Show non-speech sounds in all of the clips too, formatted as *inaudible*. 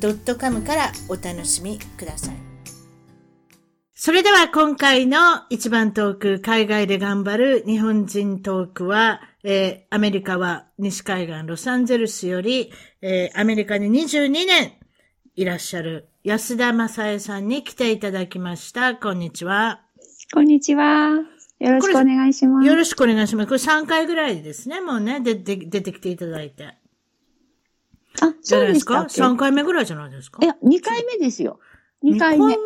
.com からお楽しみくださいそれでは今回の一番トーク、海外で頑張る日本人トークは、えー、アメリカは西海岸ロサンゼルスより、えー、アメリカに22年いらっしゃる安田正恵さんに来ていただきました。こんにちは。こんにちは。よろしくお願いします。よろしくお願いします。これ3回ぐらいですね、もうね、で、で、出てきていただいて。あ、そうですか ?3 回目ぐらいじゃないですか？いや、2回目ですよ。2回目？2回目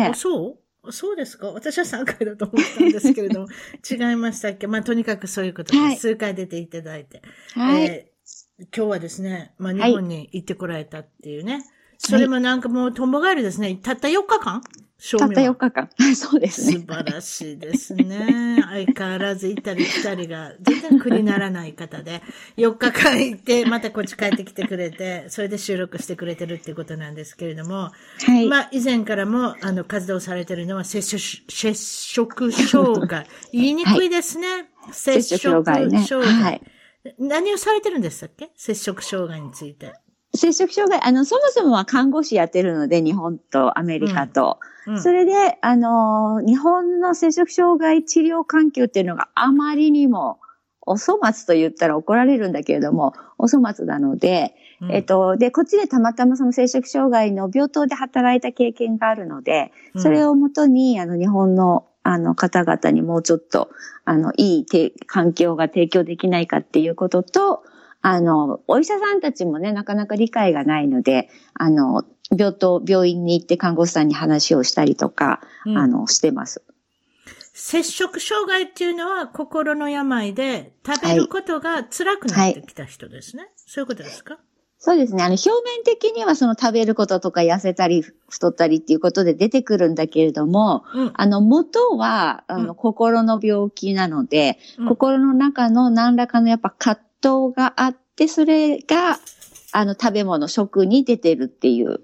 ええ。そう？そうですか？私は3回だと思ったんですけれども、*laughs* 違いましたっけ？まあ、とにかくそういうことで、はい、数回出ていただいて。はい。えー、今日はですね、まあ、日本に行ってこられたっていうね。はい、それもなんかもう、とんぼ帰りですね。たった4日間？たった4日間。*laughs* そうですね。素晴らしいですね。*laughs* 相変わらず行ったり来たりが全然苦にならない方で、4日間行って、またこっち帰ってきてくれて、それで収録してくれてるっていうことなんですけれども、はい。まあ、以前からも、あの、活動されてるのは、接触、接触障害。言いにくいですね。はい、接触障害、ね。はい。何をされてるんでしたっけ？接触障害について。接触障害、あの、そもそもは看護師やってるので、日本とアメリカと。うんそれで、あの、日本の摂食障害治療環境っていうのがあまりにも、お粗末と言ったら怒られるんだけれども、お粗末なので、うん、えっと、で、こっちでたまたまその摂食障害の病棟で働いた経験があるので、それをもとに、あの、日本のあの方々にもうちょっと、あの、いい環境が提供できないかっていうことと、あの、お医者さんたちもね、なかなか理解がないので、あの、病棟、病院に行って看護師さんに話をしたりとか、うん、あの、してます。摂食障害っていうのは心の病で食べることが辛くなってきた人ですね。はい、そういうことですか？そうですね。あの、表面的にはその食べることとか痩せたり太ったりっていうことで出てくるんだけれども、うん、あの、元は、あの、心の病気なので、うん、心の中の何らかのやっぱ葛藤があって、それが、あの、食べ物、食に出てるっていう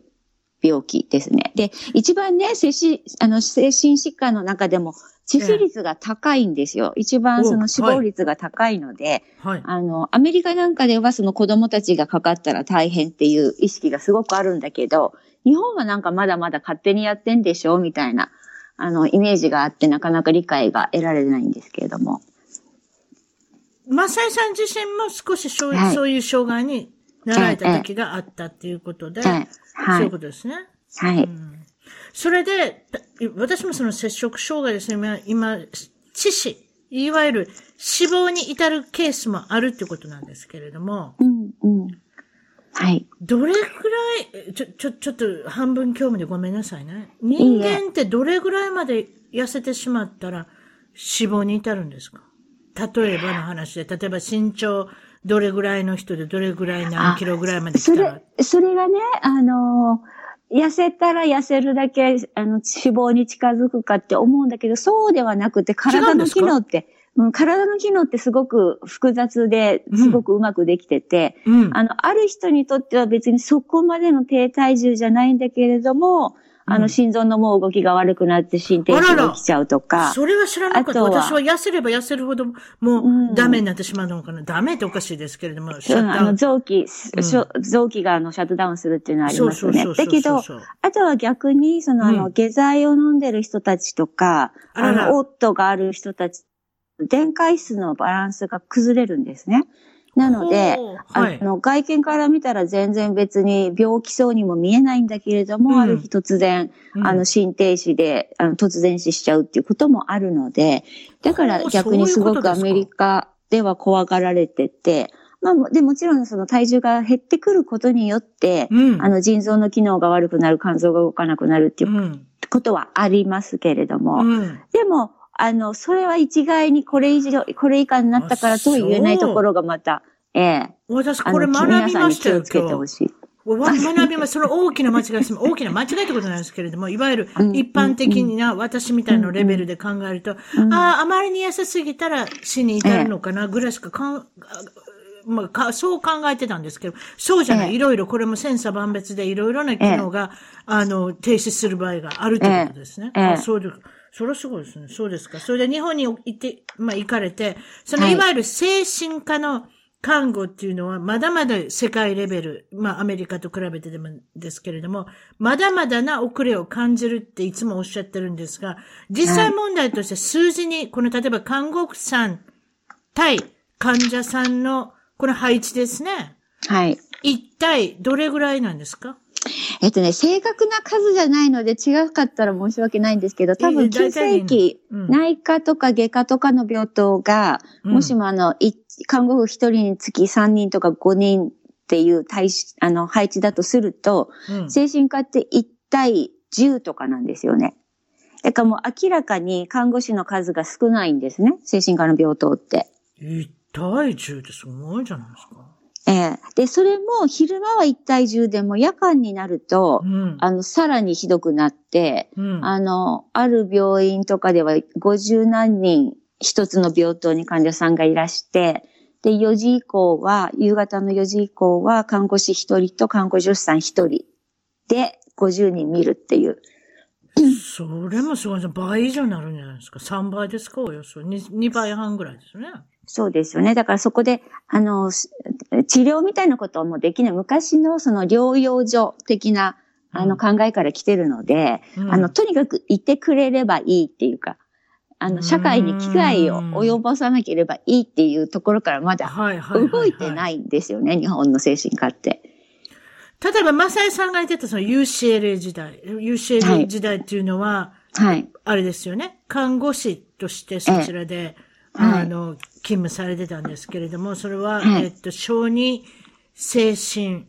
病気ですね。で、一番ね、精神、あの、精神疾患の中でも、致死率が高いんですよ。一番その死亡率が高いので、はい、あの、アメリカなんかではその子供たちがかかったら大変っていう意識がすごくあるんだけど、日本はなんかまだまだ勝手にやってんでしょみたいな、あの、イメージがあってなかなか理解が得られないんですけれども。マサイさん自身も少しそう,、はい、そういう障害になられた時があったっていうことで、はい、はい、そういうことですね。はい。うん、それで、私もその接触障害ですね、今、致死、いわゆる死亡に至るケースもあるってことなんですけれども、うんうん。はい。どれくらい、ちょ、ちょ、ちょっと半分興味でごめんなさいね。人間ってどれぐらいまで痩せてしまったら死亡に至るんですか？例えばの話で、例えば身長どれぐらいの人でどれぐらい何キロぐらいまで来たらそれ、それがね、あの、痩せたら痩せるだけ、あの、脂肪に近づくかって思うんだけど、そうではなくて、体の機能って、うん、体の機能ってすごく複雑で、すごくうまくできてて、うん、あの、ある人にとっては別にそこまでの低体重じゃないんだけれども、あの、心臓のもう動きが悪くなって心停止が起きちゃうとか。それは知らなかった。私は痩せれば痩せるほど、もうダメになってしまうのかな。うん、ダメっておかしいですけれども、シャ。あの、臓器、うん、臓器があの、シャットダウンするっていうのはありますよね。だけど、あとは逆に、その、あの、下剤を飲んでる人たちとか、あの、オットがある人たち、電解質のバランスが崩れるんですね。なので、はい、あの、外見から見たら全然別に病気そうにも見えないんだけれども、うん、ある日突然、うん、あの、心停止で、あの、突然死しちゃうっていうこともあるので、だから逆にすごくアメリカでは怖がられてて、まあ、で、もちろんその体重が減ってくることによって、うん、あの、腎臓の機能が悪くなる、肝臓が動かなくなるっていうことはありますけれども、でも、あの、それは一概にこれ以上、これ以下になったからと言えないところがまた、ええ。私これ学びましたよ、気をつけてほしい。学びます。その大きな間違いです。大きな間違いってことなんですけれども、いわゆる一般的な私みたいなレベルで考えると、ああ、あまりに優しすぎたら死に至るのかな、ぐらいしかかん、まあ、そう考えてたんですけど、そうじゃない。いろいろ、これも千差万別でいろいろな機能が、あの、停止する場合があるということですね。あそうです。それはすごいですね。そうですか。それで日本に行って、まあ行かれて、そのいわゆる精神科の看護っていうのはまだまだ世界レベル、まあアメリカと比べてでもですけれども、まだまだな遅れを感じるっていつもおっしゃってるんですが、実際問題として数字に、この例えば看護婦さん対患者さんのこの配置ですね。はい。一体どれぐらいなんですか？えっとね、正確な数じゃないので違かったら申し訳ないんですけど、多分急性期、内科とか外科とかの病棟が、もしもあの、看護婦一人につき3人とか5人っていう対あの配置だとすると、精神科って1対10とかなんですよね。だからもう明らかに看護師の数が少ないんですね。精神科の病棟って。1対10ってすごいじゃないですか。ええで、それも昼間は1対10でも夜間になると、うん、あの、さらにひどくなって、うん、あの、ある病院とかでは50何人一つの病棟に患者さんがいらして、で、4時以降は、夕方の4時以降は看護師1人と看護助手さん1人で50人見るっていう。それもすごい倍以上になるんじゃないですか。3倍ですかおよそ 2, 2倍半ぐらいですよね。そうですよね。だからそこで、あの、治療みたいなことはもうできない。昔のその療養所的な、あの考えから来てるので、うん、あの、とにかくいてくれればいいっていうか、あの、社会に危害を及ぼさなければいいっていうところからまだ動いてないんですよね、日本の精神科って。例えば、マサイさんが言ってたその UCLA 時代、UCLA 時代っていうのは、はい。あれですよね。看護師としてそちらで、あの、勤務されてたんですけれども、それは、はい、えっと、小児精神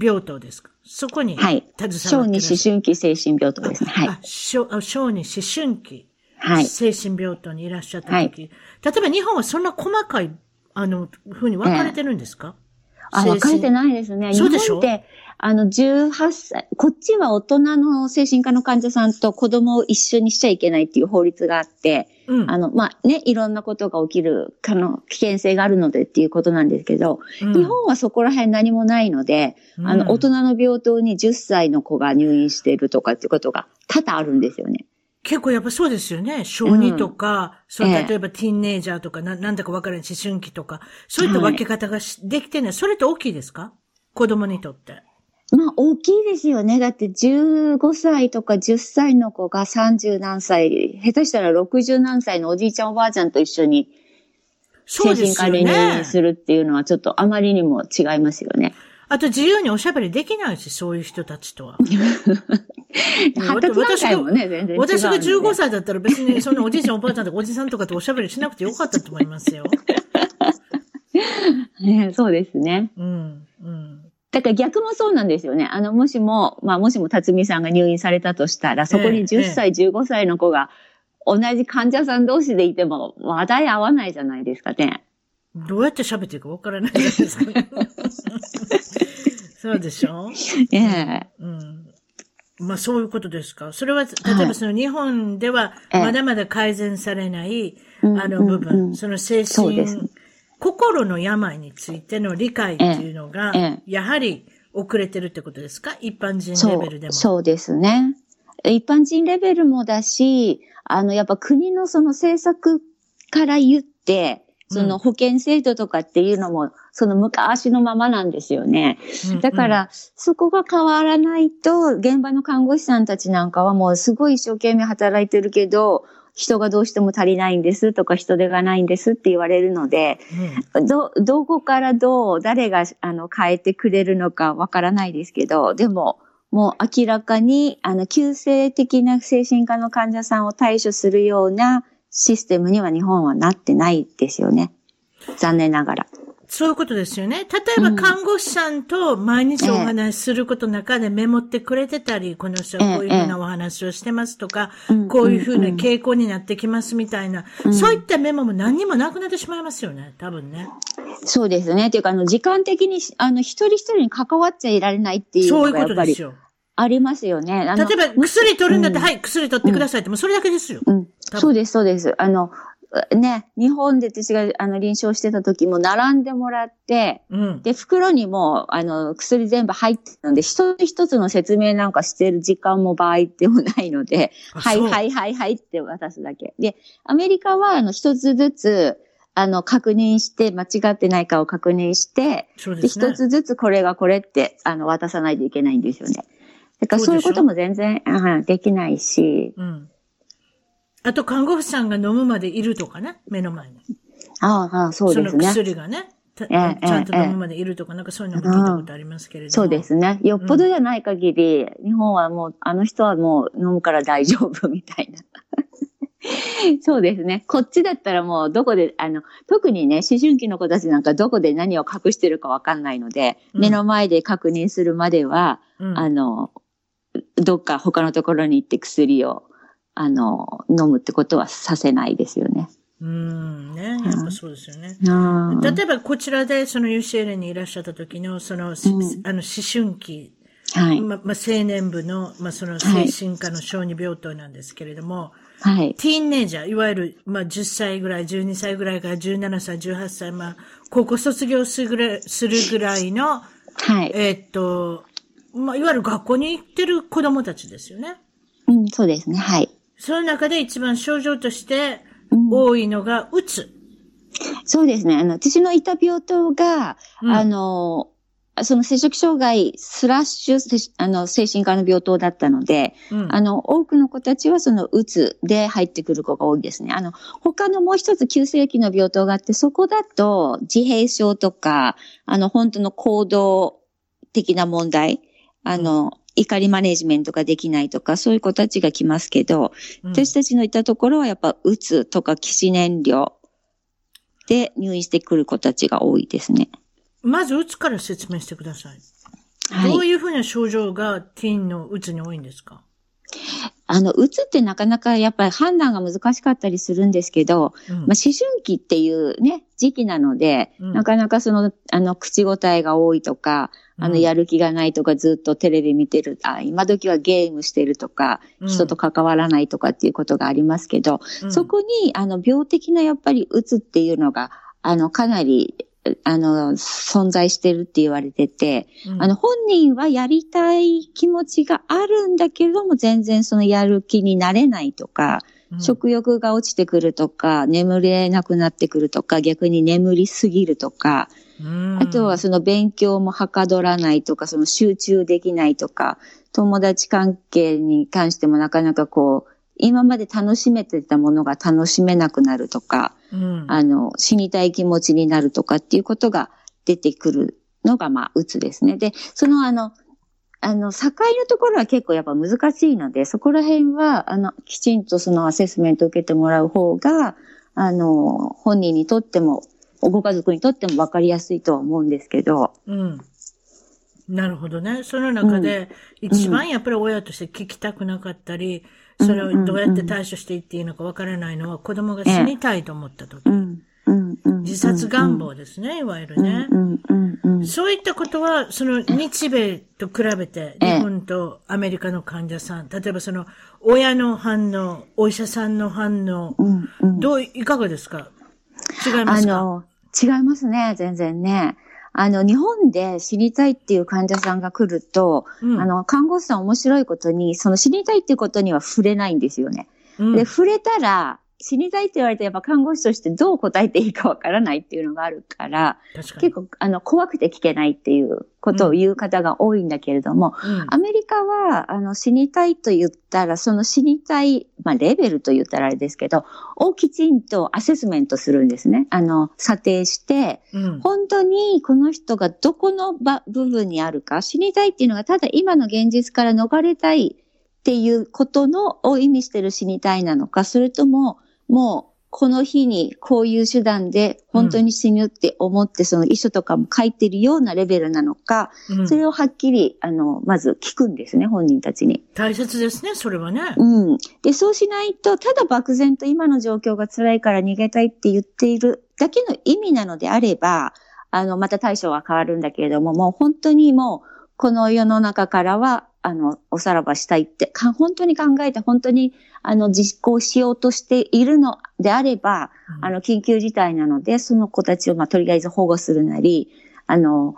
病棟ですか？そこに、はい。携わって小児思春期精神病棟ですね。はい。あ小小児思春期。はい。精神病棟にいらっしゃった時、はい、例えば日本はそんな細かい、あの、ふうに分かれてるんですか、えー、あ、分かれてないですね。そうでしょ？日本って、あの、18歳、こっちは大人の精神科の患者さんと子供を一緒にしちゃいけないっていう法律があって、うん、あの、まあ、ね、いろんなことが起きる、かの、危険性があるのでっていうことなんですけど、うん、日本はそこら辺何もないので、うん、あの、大人の病棟に10歳の子が入院しているとかっていうことが多々あるんですよね。結構やっぱそうですよね。小児とか、そう、例えばティーンネイジャーとか、ななんだかわからない思春期とか、そういった分け方ができてない。それって大きいですか？子供にとって。まあ、大きいですよね。だって15歳とか10歳の子が30何歳、下手したら60何歳のおじいちゃんおばあちゃんと一緒に、精神科で入院するっていうのはちょっとあまりにも違いますよね。あと自由におしゃべりできないし、そういう人たちとは。発達段階もね、全然私が15歳だったら別にそんなおじいちゃんおばあちゃんとかおじさんとかとおしゃべりしなくてよかったと思いますよ。*laughs* ね、そうですね。うん。うん。だから逆もそうなんですよね。あの、もしも、まあ、もしも辰巳さんが入院されたとしたら、そこに10歳、ええ、15歳の子が、同じ患者さん同士でいても話題合わないじゃないですかね。どうやって喋っていくかわからないじゃないですか、ね。そうでしょ？*laughs* ええ。うん。まあそういうことですか。それは、例えばその日本ではまだまだ改善されない、あの部分、その精神心の病についての理解っていうのが、やはり遅れてるってことですか？一般人レベルでも。そうですね。一般人レベルもだし、あの、やっぱ国のその政策から言って、その保険制度とかっていうのも、その昔のままなんですよね。だから、そこが変わらないと、現場の看護師さんたちなんかはもうすごい一生懸命働いてるけど、人がどうしても足りないんですとか人手がないんですって言われるので、うん、ど、どこからどう、誰があの変えてくれるのかわからないですけど、でも、もう明らかに、あの、急性的な精神科の患者さんを対処するようなシステムには日本はなってないですよね。残念ながら。そういうことですよね。例えば看護師さんと毎日お話しすることの中でメモってくれてたり、この人はこういうふうなお話をしてますとか、こういうふうな傾向になってきますみたいな、そういったメモも何にもなくなってしまいますよね、多分ね。そうですね。っていうか、あの、時間的に、あの、一人一人に関わっちゃいられないっていうのがやっぱり。そういうことですよ。ありますよね。例えば、薬取るんだって、うん、はい、薬取ってくださいって、もうそれだけですよ。うん。そうです、そうです。あの、ね、日本で私があの臨床してた時も並んでもらって、うん、で、袋にもあの薬全部入ってたので、一つ一つの説明なんかしてる時間も場合でもないので、はいはいはいはいって渡すだけ。で、アメリカはあの一つずつ、あの、確認して、間違ってないかを確認して、で、ね、一つずつこれがこれって、あの、渡さないといけないんですよね。だからそういうことも全然できないし、うんあと看護婦さんが飲むまでいるとかね、目の前に。ああ、そうですね。その薬がね。ちゃんと飲むまでいるとか、なんかそういうのも聞いたことありますけれども。そうですね。よっぽどじゃない限り、うん、日本はもう、あの人はもう飲むから大丈夫みたいな。*laughs* そうですね。こっちだったらもうどこで、あの、特にね、思春期の子たちなんかどこで何を隠してるかわかんないので、うん、目の前で確認するまでは、うん、あの、どっか他のところに行って薬をあの、飲むってことはさせないですよね。うん、ね。やっぱそうですよね。例えばこちらでその UCL にいらっしゃった時の、その、うん、あの、思春期、はい。ま、ま青年部の、まその精神科の小児病棟なんですけれども、はい。ティーンネイジャー、いわゆる、まあ、10歳ぐらい、12歳ぐらいから17歳、18歳、まあ、高校卒業するぐらい、するぐらいの、はい。えー、っと、まあ、いわゆる学校に行ってる子供たちですよね。うん、そうですね。はい。その中で一番症状として多いのが、うつ、うん。そうですね。あの、私のいた病棟が、うん、あの、その摂食障害スラッシュ、あの、精神科の病棟だったので、うん、あの、多くの子たちはその、うつで入ってくる子が多いですね。あの、他のもう一つ急性期の病棟があって、そこだと、自閉症とか、あの、本当の行動的な問題、あの、怒りマネジメントができないとか、そういう子たちが来ますけど、うん、私たちのいたところはやっぱ、うつとか起死燃料で入院してくる子たちが多いですね。まず、うつから説明してください。はい、どういうふうな症状がティーンのうつに多いんですか？あの、うつってなかなかやっぱり判断が難しかったりするんですけど、うん、まあ、思春期っていうね、時期なので、うん、なかなかその、あの、口答えが多いとか、あの、やる気がないとか、ずっとテレビ見てる、あ、今時はゲームしてるとか、人と関わらないとかっていうことがありますけど、うん、そこに、あの、病的なやっぱりうつっていうのが、あの、かなりあの、存在してるって言われてて、うん、あの、本人はやりたい気持ちがあるんだけれども、全然そのやる気になれないとか、うん、食欲が落ちてくるとか、眠れなくなってくるとか、逆に眠りすぎるとか、うん、あとはその勉強もはかどらないとか、その集中できないとか、友達関係に関してもなかなかこう、今まで楽しめてたものが楽しめなくなるとか、うん、あの、死にたい気持ちになるとかっていうことが出てくるのが、まあ、うつですね。で、そのあの、あの、境のところは結構やっぱ難しいので、そこら辺は、あの、きちんとそのアセスメントを受けてもらう方が、あの、本人にとっても、ご家族にとっても分かりやすいとは思うんですけど。うん。なるほどね。その中で、一番やっぱり親として聞きたくなかったり、うん、それをどうやって対処していっていいのか分からないのは、子供が死にたいと思った時。自殺願望ですね、いわゆるね。そういったことは、その日米と比べて、日本とアメリカの患者さん、例えばその親の反応、お医者さんの反応、どう、いかがですか？違いますか？あの、違いますね、全然ね。あの、日本で知りたいっていう患者さんが来ると、うん、あの、看護師さん面白いことに、その知りたいっていうことには触れないんですよね。うん、で、触れたら、死にたいって言われて、やっぱ看護師としてどう答えていいかわからないっていうのがあるから、結構、あの、怖くて聞けないっていうことを言う方が多いんだけれども、うん、アメリカは、あの、死にたいと言ったら、その死にたい、まあ、レベルと言ったらあれですけど、をきちんとアセスメントするんですね。あの、査定して、うん、本当にこの人がどこの部分にあるか、死にたいっていうのが、ただ今の現実から逃れたいっていうことの、を意味してる死にたいなのか、それとも、もうこの日にこういう手段で本当に死ぬって思って、その遺書とかも書いてるようなレベルなのか、うん、それをはっきり、あの、まず聞くんですね、本人たちに。大切ですね、それはね。うん。で、そうしないと、ただ漠然と今の状況が辛いから逃げたいって言っているだけの意味なのであれば、あの、また対象は変わるんだけれども、もう本当にもう、この世の中からは、あの、おさらばしたいって、か本当に考えて、本当に、あの、実行しようとしているのであれば、うん、あの、緊急事態なので、その子たちを、まあ、とりあえず保護するなり、あの、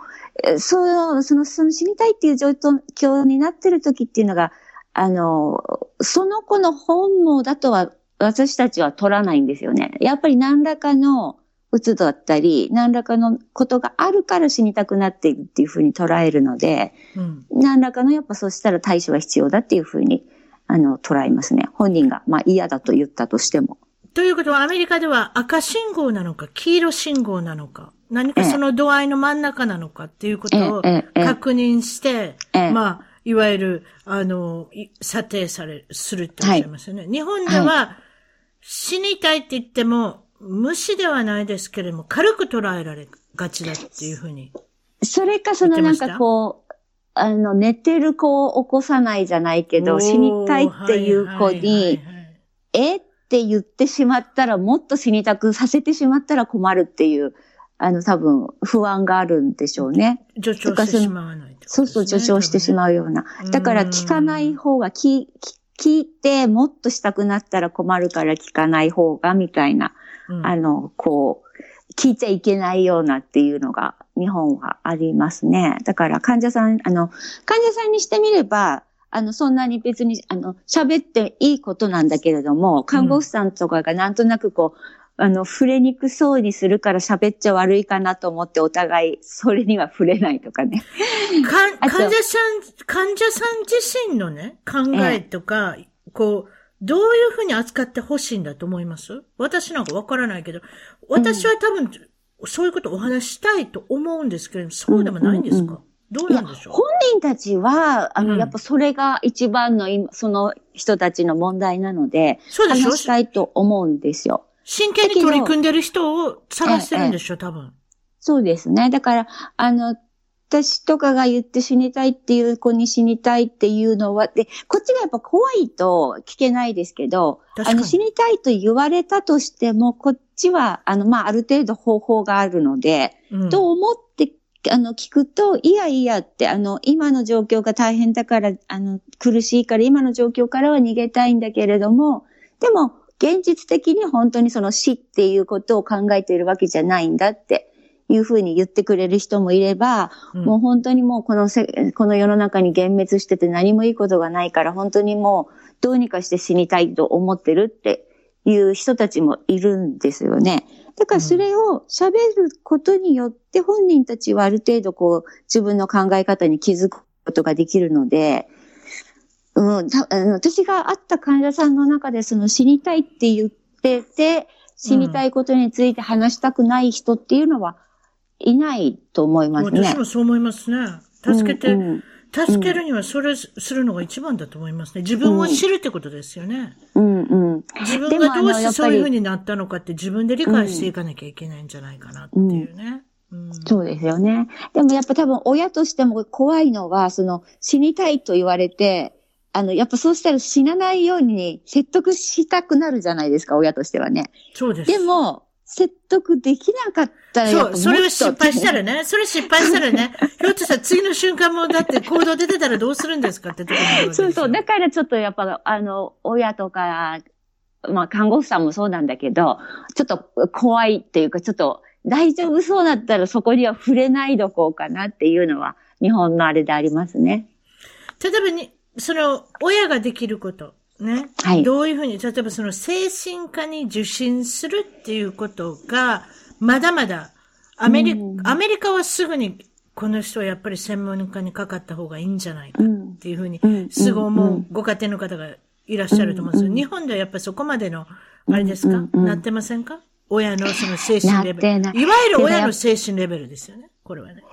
そう、その、その死にたいっていう状況になってる時っていうのが、あの、その子の本望だとは、私たちは取らないんですよね。やっぱり何らかの、うつだったり、何らかのことがあるから死にたくなっているっていうふうに捉えるので、うん、何らかのやっぱそうしたら対処は必要だっていうふうに、あの、捉えますね。本人が、まあ嫌だと言ったとしても。ということはアメリカでは赤信号なのか、黄色信号なのか、何かその度合いの真ん中なのかっていうことを確認して、まあ、いわゆる、あの、査定され、するっておっしゃいますよね。はい、日本では、死にたいって言っても、無視ではないですけれども、軽く捉えられがちだっていうふうに。それか、そのなんかこう、あの、寝てる子を起こさないじゃないけど、死にたいっていう子に、えって言ってしまったら、もっと死にたくさせてしまったら困るっていう、あの、多分、不安があるんでしょうね。助長してしまわない、ね、そうそう、助長してしまうような。だから、聞かない方が、聞、聞いて、もっとしたくなったら困るから聞かない方が、みたいな。あの、こう、聞いちゃいけないようなっていうのが日本はありますね。だから患者さん、あの、患者さんにしてみれば、あの、そんなに別に、あの、喋っていいことなんだけれども、看護婦さんとかがなんとなくこう、あの、触れにくそうにするから喋っちゃ悪いかなと思ってお互い、それには触れないとかね。患者さん、患者さん自身のね、考えとか、ええ、こう、どういうふうに扱ってほしいんだと思います？私なんかわからないけど、私は多分、そういうことをお話したいと思うんですけれど、そうでもないんですか、うんうんうん。どうなんでしょう？本人たちは、あの、うん、やっぱそれが一番の、その人たちの問題なので、そうでしょ？話したいと思うんですよ。真剣に取り組んでる人を探してるんでしょ、多分。そうですね。だから、あの、私とかが言って死にたいっていう子に死にたいっていうのは、で、こっちがやっぱ怖いと聞けないですけど、あの死にたいと言われたとしても、こっちは、あの、まあ、ある程度方法があるので、うん、と思って、あの、聞くと、いやいやって、あの、今の状況が大変だから、あの、苦しいから、今の状況からは逃げたいんだけれども、でも、現実的に本当にその死っていうことを考えているわけじゃないんだって。いうふうに言ってくれる人もいれば、うん、もう本当にもうこのせ、この世の中に幻滅してて何もいいことがないから、本当にもうどうにかして死にたいと思ってるっていう人たちもいるんですよね。だからそれを喋ることによって本人たちはある程度こう自分の考え方に気づくことができるので、うん、私が会った患者さんの中でその死にたいって言ってて、死にたいことについて話したくない人っていうのはいないと思いますね。私もそう思いますね。助けて、うんうん、助けるにはそれするのが一番だと思いますね。自分を知るってことですよね。うんうん。自分がどうしてそういうふうになったのかって自分で理解していかなきゃいけないんじゃないかなっていうね。うん、そうですよね。でもやっぱ多分親としても怖いのは、その死にたいと言われて、あの、やっぱそうしたら死なないように説得したくなるじゃないですか、親としてはね。そうです。でも、説得できなかったらそう、それを失敗したらね、それ失敗したらね、*laughs* ひょっとしたら次の瞬間もだって行動出てたらどうするんですかってところそうそう、だからちょっとやっぱ、あの、親とか、まあ看護婦さんもそうなんだけど、ちょっと怖いっていうか、ちょっと大丈夫そうだったらそこには触れないどこうかなっていうのは、日本のあれでありますね。例えばに、その、親ができること。ね。はい。どういうふうに、例えばその精神科に受診するっていうことが、まだまだ、アメリカ、アメリカはすぐに、この人はやっぱり専門家にかかった方がいいんじゃないかっていうふうに、すぐ思うご家庭の方がいらっしゃると思うんですよ。日本ではやっぱりそこまでの、あれですか、なってませんか？親のその精神レベル。い。わゆる親の精神レベルですよね。これはね。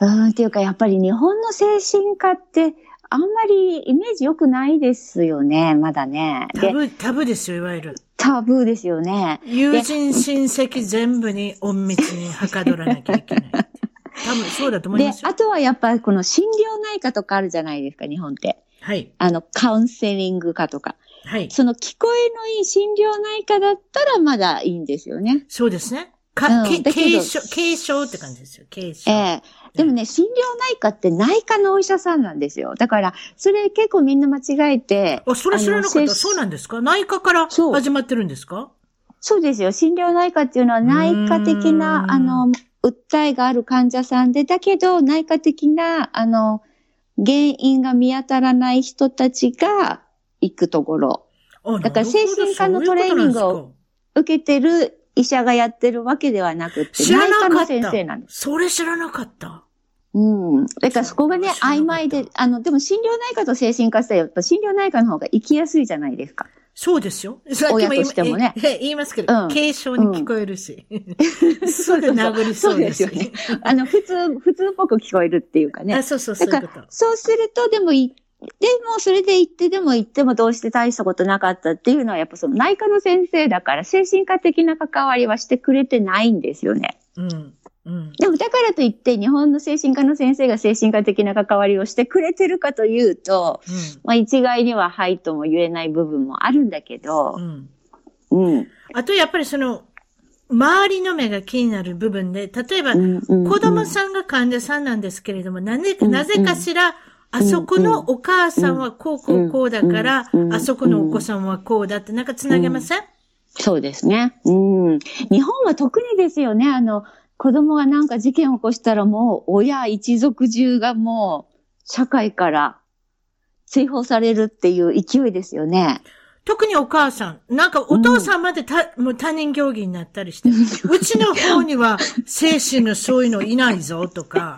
うん、っていうかやっぱり日本の精神科って、あんまりイメージ良くないですよね、まだね。タブ、タブですよ、いわゆる。タブーですよね。友人、親戚全部に隠密にはかどらなきゃいけない。*laughs* 多分そうだと思いますで、あとはやっぱりこの心療内科とかあるじゃないですか、日本って。はい。あの、カウンセリング科とか。はい。その聞こえのいい心療内科だったらまだいいんですよね。そうですね。か、うん、軽症、軽症って感じですよ。軽症。ええー、でもね、心療内科って内科のお医者さんなんですよ。だから、それ結構みんな間違えて。あ、それ知らなかった。そうなんですか？内科から始まってるんですか？そうですよ。心療内科っていうのは内科的な、あの、訴えがある患者さんで、だけど内科的な、あの、原因が見当たらない人たちが行くところ。だから精神科のトレーニングを受けてる医者がやってるわけではなくて、内科の先生なんです。それ知らなかった。うん。だからそこがね、曖昧で、あの、でも心療内科と精神科ってやっぱ心療内科の方が行きやすいじゃないですか。そうですよ。親としてもね。言いますけど、うん、軽症に聞こえるし。うん、*laughs* すぐ殴りそうですよね。あの、普通、普通っぽく聞こえるっていうかね。あそうそうそう。そうすると、でもい、でも、それで行ってでも行ってもどうして大したことなかったっていうのは、やっぱその内科の先生だから、精神科的な関わりはしてくれてないんですよね。うん。うん、でもだからといって日本の精神科の先生が精神科的な関わりをしてくれてるかというと、うん、まあ一概にははいとも言えない部分もあるんだけど、うん。うん、あとやっぱりその、周りの目が気になる部分で、例えば、子供さんが患者さんなんですけれども、なぜ、なぜかしら、あそこのお母さんはこうこうこうだから、あそこのお子さんはこうだってなんかつなげません、そうですね。うん。日本は特にですよね。あの、子供がなんか事件を起こしたらもう親一族中がもう社会から追放されるっていう勢いですよね。特にお母さん。なんかお父さんまでた、うん、もう他人行儀になったりして。うちの方には精神のそういうのいないぞとか。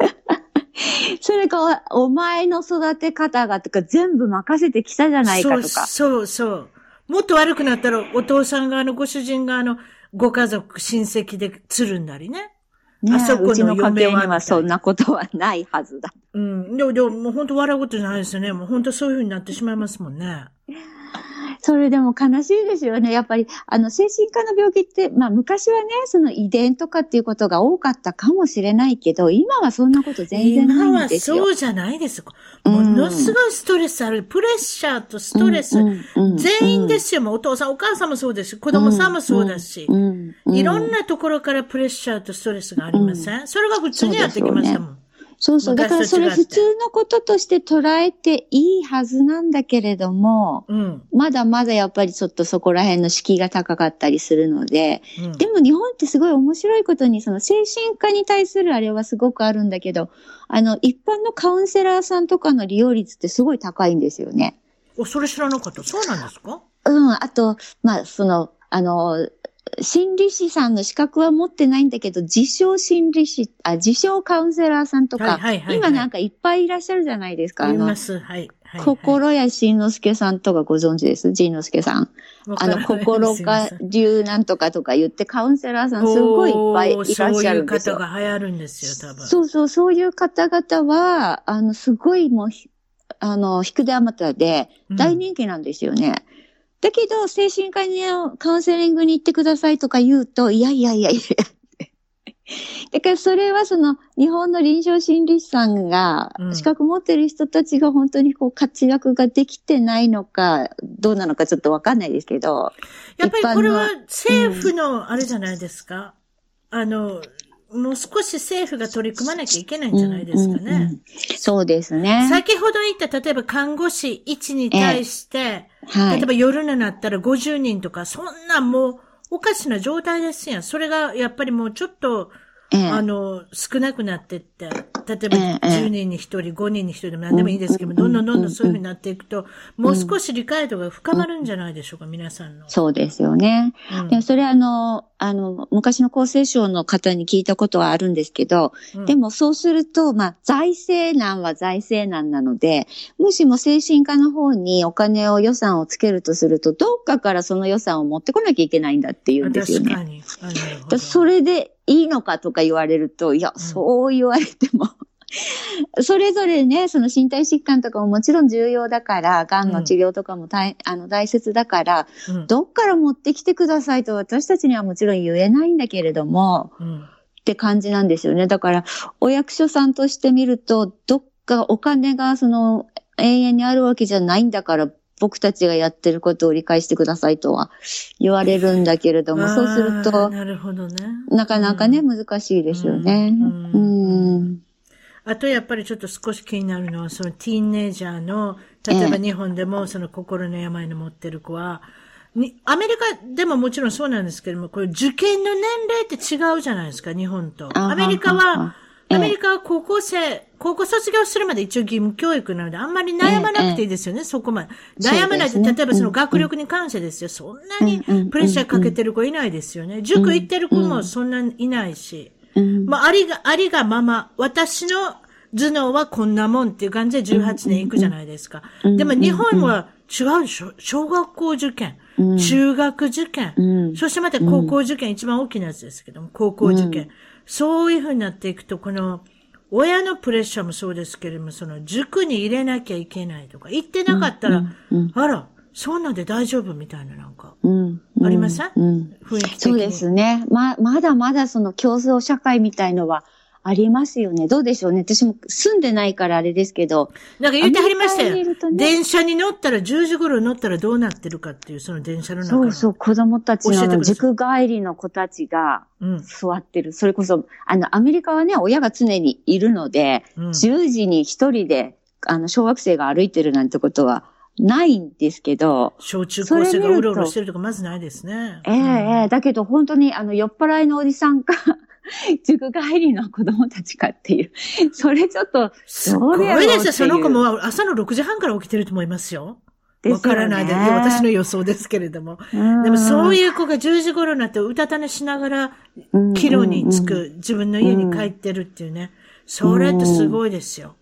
*laughs* それか、お前の育て方がとか全部任せてきたじゃないかとか。そうそうそう。もっと悪くなったらお父さん側のご主人側のご家族、親戚でつるんだりね。ね、あそこの家系にはそんなことはないはずだ。うん。でも、でも、もう本当笑うことじゃないですよね。もう本当そういうふうになってしまいますもんね。*laughs* それでも悲しいですよね。やっぱり、あの、精神科の病気って、まあ昔はね、その遺伝とかっていうことが多かったかもしれないけど、今はそんなこと全然ないんですよ。今はそうじゃないですか。ものすごいストレスある。プレッシャーとストレス。全員ですよ。もうお父さん、お母さんもそうですし、子供さんもそうだし。いろんなところからプレッシャーとストレスがありません、それが普通にやってきましたもん。そうそう。だからそれ普通のこととして捉えていいはずなんだけれども、うん、まだまだやっぱりちょっとそこら辺の敷居が高かったりするので、うん、でも日本ってすごい面白いことに、その精神科に対するあれはすごくあるんだけど、あの、一般のカウンセラーさんとかの利用率ってすごい高いんですよね。お、それ知らなかった。そうなんですか？うん。あと、まあ、その、あの、心理師さんの資格は持ってないんだけど、自称心理師、あ、自称カウンセラーさんとか、はいはいはいはい、今なんかいっぱいいらっしゃるじゃないですか。います。はい。はいはい、心谷慎之介さんとかご存知です？仁之介さん。あの、心が流なんとかとか言ってカウンセラーさんすごいいっぱいいらっしゃるんですよ。そういう方が流行るんですよ、多分。そうそう、そういう方々は、あの、すごいもう、あの、引くであまたで大人気なんですよね。うんだけど、精神科にカウンセリングに行ってくださいとか言うと、いやいやいやいや。*laughs* だからそれはその日本の臨床心理士さんが資格持ってる人たちが本当にこう活躍ができてないのかどうなのかちょっとわかんないですけど。やっぱりこれは政府のあれじゃないですか？うん、あの、もう少し政府が取り組まなきゃいけないんじゃないですかね。うんうんうん、そうですね。先ほど言った、例えば看護師1に対して、はい、例えば夜になったら50人とか、そんなもうおかしな状態ですやん。それがやっぱりもうちょっと、あの、少なくなってって、例えば10人に1人、5人に1人でも何でもいいですけど、どんどんどんどんそういうふうになっていくと、もう少し理解度が深まるんじゃないでしょうか、皆さんの。そうですよね。うん、でもそれあの、あの、昔の厚生省の方に聞いたことはあるんですけど、うん、でもそうすると、まあ、財政難は財政難なので、もしも精神科の方にお金を予算をつけるとすると、どっかからその予算を持ってこなきゃいけないんだっていうんですよね。確かに。それでいいのかとか言われると、いや、そう言われても。*laughs* それぞれね、その身体疾患とかももちろん重要だから、癌の治療とかも大、うん、あの大切だから、うん、どっから持ってきてくださいと私たちにはもちろん言えないんだけれども、うん、って感じなんですよね。だから、お役所さんとして見ると、どっかお金がその永遠にあるわけじゃないんだから、僕たちがやってることを理解してくださいとは言われるんだけれども、そうすると、なるほどね。なかなかね、うん、難しいですよね。うん、うんあとやっぱりちょっと少し気になるのは、そのティーンネイジャーの、例えば日本でもその心の病の持ってる子は、に、アメリカでももちろんそうなんですけども、これ受験の年齢って違うじゃないですか、日本と。アメリカは、アメリカは高校生、高校卒業するまで一応義務教育なので、あんまり悩まなくていいですよね、そこまで。悩まないと、例えばその学力に関してですよ、そんなにプレッシャーかけてる子いないですよね。塾行ってる子もそんなにいないし。まあ、ありが、ありがまま、私の頭脳はこんなもんっていう感じで18年行くじゃないですか。でも日本は違うでしょ。小学校受験、中学受験、そしてまた高校受験、一番大きなやつですけども、高校受験。そういうふうになっていくと、この、親のプレッシャーもそうですけれども、その塾に入れなきゃいけないとか、行ってなかったら、あら、そんなんで大丈夫みたいななんか、ありません、うん、雰囲気。そうですね。ま、まだまだその競争社会みたいのは、ありますよね。どうでしょうね。私も住んでないからあれですけど。なんか言ってはりましたよ。ね、電車に乗ったら、10時頃乗ったらどうなってるかっていう、その電車の中そうそう、子供たちの塾帰りの子たちが座ってる。うん、それこそ、あの、アメリカはね、親が常にいるので、うん、10時に一人で、あの、小学生が歩いてるなんてことは、ないんですけど。小中高生がうろうろしてるとかまずないですね。ええええだけど本当にあの酔っ払いのおじさんか *laughs* 塾帰りの子供たちかっていう。*laughs* それちょっと、すごいですよ。その子も朝の6時半から起きてると思いますよ。わからないで、ね、私の予想ですけれども。でもそういう子が10時頃になってうたた寝しながら、帰路に着く、自分の家に帰ってるっていうね。それってすごいですよ。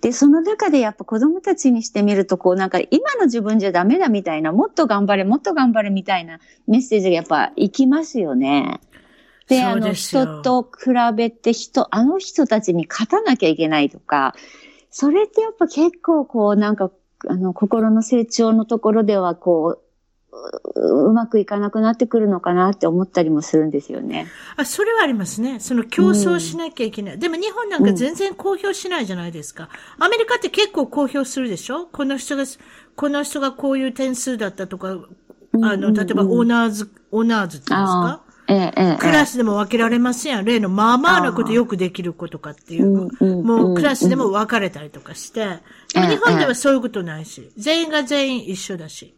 で、その中でやっぱ子供たちにしてみると、こうなんか今の自分じゃダメだみたいな、もっと頑張れ、もっと頑張れみたいなメッセージがやっぱ行きますよね。で、あの、人と比べて人、あの人たちに勝たなきゃいけないとか、それってやっぱ結構こう、なんか、あの、心の成長のところではこう、うまくいかなくなってくるのかなって思ったりもするんですよね。あ、それはありますね。その競争しなきゃいけない。うん、でも日本なんか全然公表しないじゃないですか。アメリカって結構公表するでしょ？この人が、この人がこういう点数だったとか、あの、例えばオーナーズ、オーナーズって言うんですか？ええ、クラスでも分けられませんやん。例のまあまあなことよくできる子とかっていう。もうクラスでも分かれたりとかして。でも日本ではそういうことないし。全員が全員一緒だし。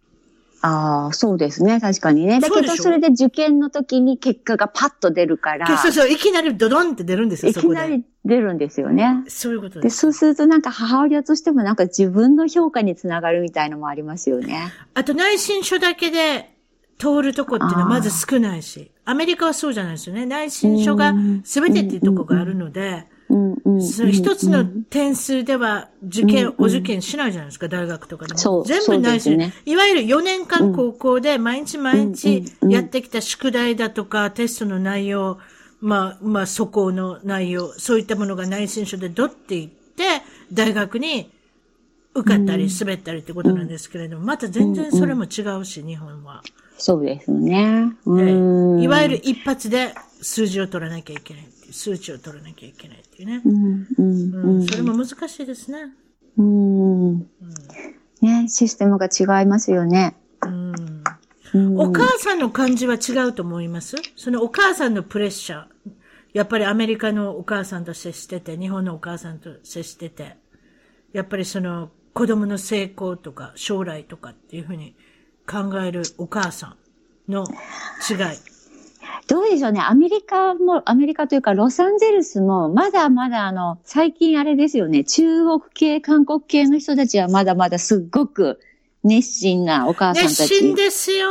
ああ、そうですね。確かにね。だけど、それで受験の時に結果がパッと出るから。そうそう、いきなりドドンって出るんですよ、いきなり出るんですよね。そういうことです。で、そうするとなんか母親としてもなんか自分の評価につながるみたいのもありますよね。あと内申書だけで通るとこっていうのはまず少ないし、アメリカはそうじゃないですよね。内申書が全てっていうとこがあるので、その一つの点数では受験、お受験しないじゃないですか、大学とかでも。全部内申、ね、いわゆる4年間高校で毎日毎日やってきた宿題だとか、テストの内容、まあ、まあ、素行の内容、そういったものが内申書でドっていって、大学に受かったり滑ったりってことなんですけれども、また全然それも違うし、日本は。そうですね。いわゆる一発で数字を取らなきゃいけないっていう、数値を取らなきゃいけないっていうね。うんうんうん、それも難しいですね。うん、ね、システムが違いますよね。うん、お母さんの感じは違うと思います？そのお母さんのプレッシャー。やっぱりアメリカのお母さんと接してて、日本のお母さんと接してて、やっぱりその子供の成功とか将来とかっていうふうに考えるお母さんの違い。どうでしょうね。アメリカも、アメリカというかロサンゼルスも、まだまだあの、最近あれですよね。中国系、韓国系の人たちはまだまだすっごく熱心なお母さんたち。熱心ですよ。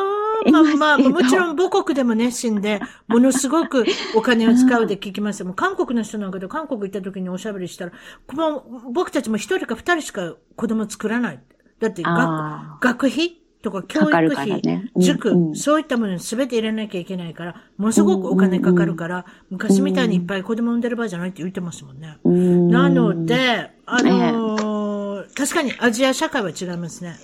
まあまあ、もちろん母国でも熱心で、ものすごくお金を使うで聞きます。もう韓国の人なんかで韓国行った時におしゃべりしたら、もう僕たちも一人か二人しか子供作らない。だって学、学費とか教育費、ねうん、塾、うん、そういったものに全て入れなきゃいけないから、ものすごくお金かかるから、昔みたいにいっぱい子供産んでる場合じゃないって言ってますもんね。なので、あのー、確かにアジア社会は違いますね。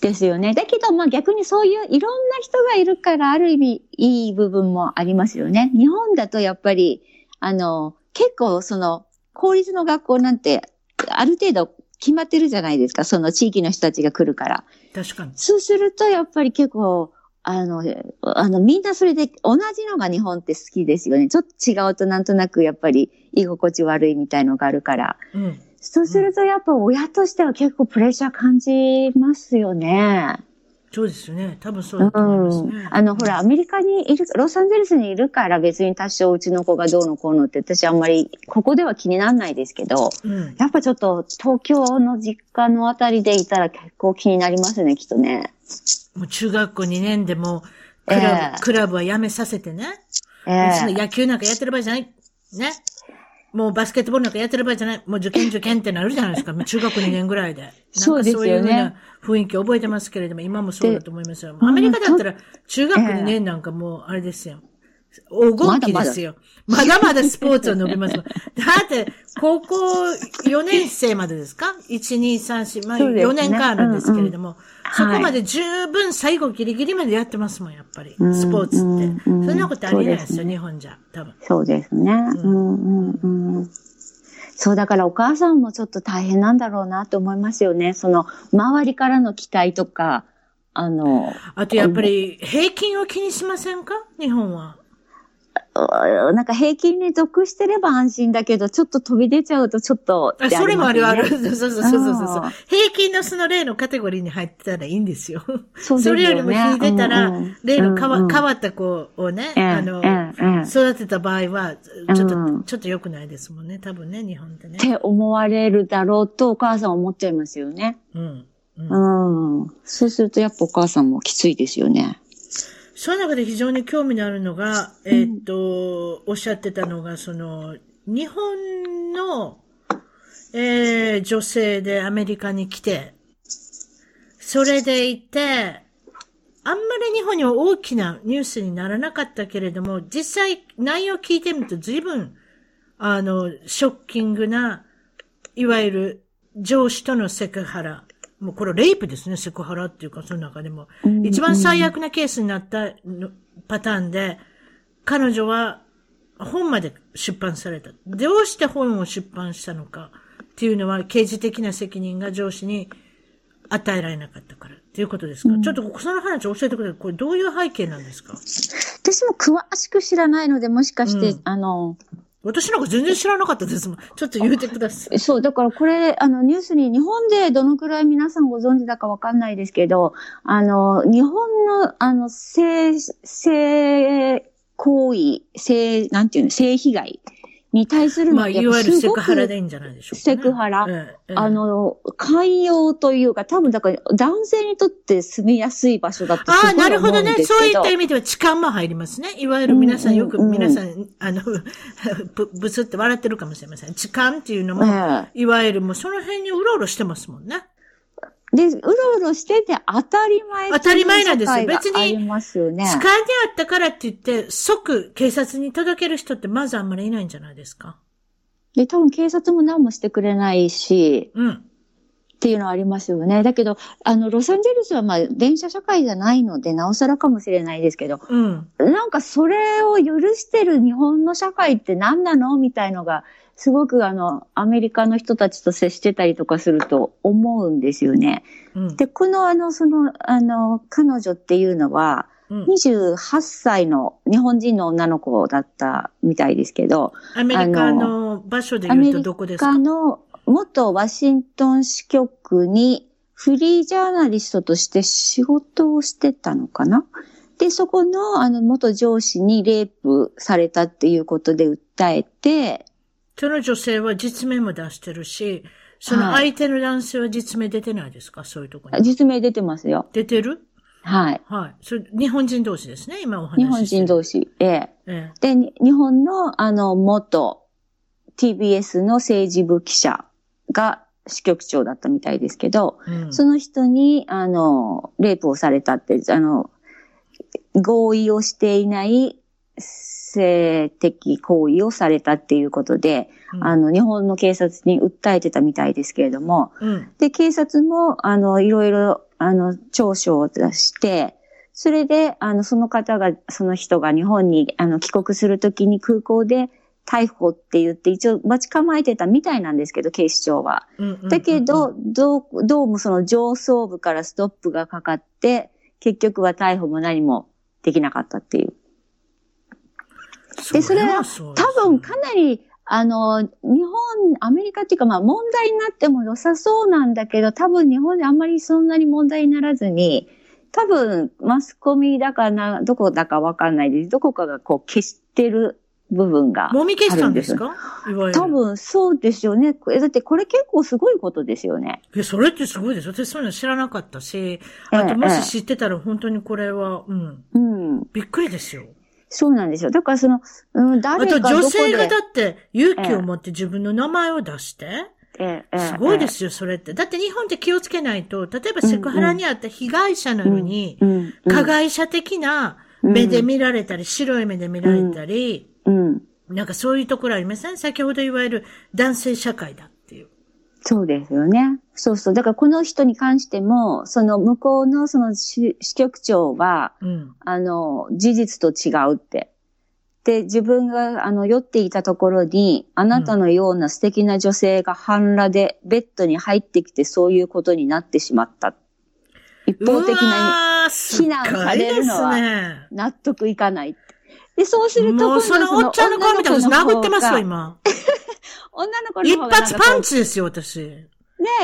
ですよね。だけど、まあ逆にそういういろんな人がいるから、ある意味いい部分もありますよね。日本だとやっぱり、あの、結構その、公立の学校なんて、ある程度決まってるじゃないですか。その地域の人たちが来るから。確かに。そうすると、やっぱり結構、あの、あの、みんなそれで同じのが日本って好きですよね。ちょっと違うとなんとなくやっぱり居心地悪いみたいのがあるから。うん。そうするとやっぱ親としては結構プレッシャー感じますよね。そうですよね。多分そうだと思いますね。うん、あの、ほら、アメリカにいる、ロサンゼルスにいるから別に多少うちの子がどうのこうのって私あんまり、ここでは気にならないですけど、うん、やっぱちょっと東京の実家のあたりでいたら結構気になりますね、きっとね。もう中学校2年でもクラブ、えー、クラブはやめさせてね。えー、野球なんかやってる場合じゃない。ね。もうバスケットボールなんかやってる場合じゃない。もう受験受験ってなるじゃないですか。*laughs* 中学2年ぐらいで。そうですよね。そういうふうな雰囲気覚えてますけれども、今もそうだと思いますよ。アメリカだったら中学2年なんかもうあれですよ。黄金期ですよ。まだまだスポーツを伸びます。*laughs* だって、高校4年生までですか ?1、2、3、4、まあ4年間あるんですけれども、そこまで十分最後ギリギリまでやってますもん、やっぱり。スポーツって。そんなことありえないですよ、日本じゃ。多分。そうですね。うんうんうんそう、だからお母さんもちょっと大変なんだろうなと思いますよね。その、周りからの期待とか、あの。あとやっぱり、平均を気にしませんか？日本は。なんか平均に属してれば安心だけど、ちょっと飛び出ちゃうとちょっと、ね、あ、それもあるある。そうそうそうそうそう平均のその例のカテゴリーに入ってたらいいんですよ。そね。それよりも引いてたら、うんうん、例の変わ,、変わった子をね、うん、あの、うん、育てた場合は、ちょっと、うん、ちょっと良くないですもんね。多分ね、日本ってね。って思われるだろうとお母さん思っちゃいますよね。うん。うん。そうするとやっぱお母さんもきついですよね。その中で非常に興味のあるのが、えー、っと、おっしゃってたのが、その、日本の、えー、女性でアメリカに来て、それでいて、あんまり日本には大きなニュースにならなかったけれども、実際内容を聞いてみると随分、あの、ショッキングな、いわゆる上司とのセクハラ、もうこれレイプですね、セクハラっていうか、その中でも。一番最悪なケースになったパターンで、彼女は本まで出版された。どうして本を出版したのかっていうのは、刑事的な責任が上司に与えられなかったからっていうことですか、うん、ちょっとその話教えてくれ。これどういう背景なんですか？私も詳しく知らないので、もしかして、うん、あの、私なんか全然知らなかったですもん。ちょっと言うてください。そう、だからこれ、あの、ニュースに、日本でどのくらい皆さんご存知だかわかんないですけど、あの、日本の、あの、性、性行為、性、なんていうの、性被害に対するまあ、いわゆるセクハラでいいんじゃないでしょうか、ね、セクハラ。ええ、あの、寛容というか、多分だから男性にとって住みやすい場所だとああ、なるほどね。そういった意味では痴漢も入りますね。いわゆる皆さんよく、皆さん、あの、*laughs* ぶ、ぶつって笑ってるかもしれません。痴漢っていうのも、え、いわゆるもうその辺にうろうろしてますもんね。で、うろうろしてて当たり前当たり前なんですよ。別に、ありますよね。痴漢であったからって言って、即警察に届ける人ってまずあんまりいないんじゃないですか？で、多分警察も何もしてくれないし、うん。っていうのはありますよね。だけど、あの、ロサンゼルスはまあ、電車社会じゃないので、なおさらかもしれないですけど、うん。なんかそれを許してる日本の社会って何なの？みたいのが、すごくあの、アメリカの人たちと接してたりとかすると思うんですよね。うん、で、このあの、その、あの、彼女っていうのは、28歳の日本人の女の子だったみたいですけど。アメリカの場所で言うとどこですか？アメリカの元ワシントン支局にフリージャーナリストとして仕事をしてたのかな？で、そこのあの元上司にレイプされたっていうことで訴えて、その女性は実名も出してるし、その相手の男性は実名出てないですか、はい、そういうところに。実名出てますよ。出てる？はい。はい。それ、日本人同士ですね、今お話し日本人同士。ええ。ええ、で、日本の、あの、元 TBS の政治部記者が支局長だったみたいですけど、うん、その人に、あの、レイプをされたって、あの、合意をしていない性的行為をされたっていうことで、うん、あの、日本の警察に訴えてたみたいですけれども、うん、で、警察も、あの、いろいろ、あの、調書を出して、それで、あの、その方が、その人が日本に、あの、帰国するときに空港で逮捕って言って一応待ち構えてたみたいなんですけど、警視庁は。だけど、どう、どうもその上層部からストップがかかって、結局は逮捕も何もできなかったっていう。で、それは多分かなり、あの、日本、アメリカっていうかまあ問題になっても良さそうなんだけど、多分日本であんまりそんなに問題にならずに、多分マスコミだかな、どこだかわかんないです。どこかがこう消してる部分がもみ消したんですか？多分そうですよね。だってこれ結構すごいことですよね。いや、それってすごいです。私そういうの知らなかったし、あともし知ってたら本当にこれは、うん。うん。びっくりですよ。そうなんですよ。だからその、うん、誰かあと女性がだって勇気を持って自分の名前を出して、ええ、すごいですよ、それって。だって日本って気をつけないと、例えばセクハラにあった被害者なのに、加害者的な目で見られたり、白い目で見られたり、うん。なんかそういうところありません？先ほど言われる男性社会だっ。そうですよね。そうそう。だからこの人に関しても、その向こうのその支局長は、うん、あの、事実と違うって。で、自分があの酔っていたところに、あなたのような素敵な女性が半裸でベッドに入ってきてそういうことになってしまった。一方的な非難されるのは納得いかない。で、そうすると、もうそのおっちゃんの顔見たら私殴ってますよ、今。女の子の方が。一発パンチですよ、私。ね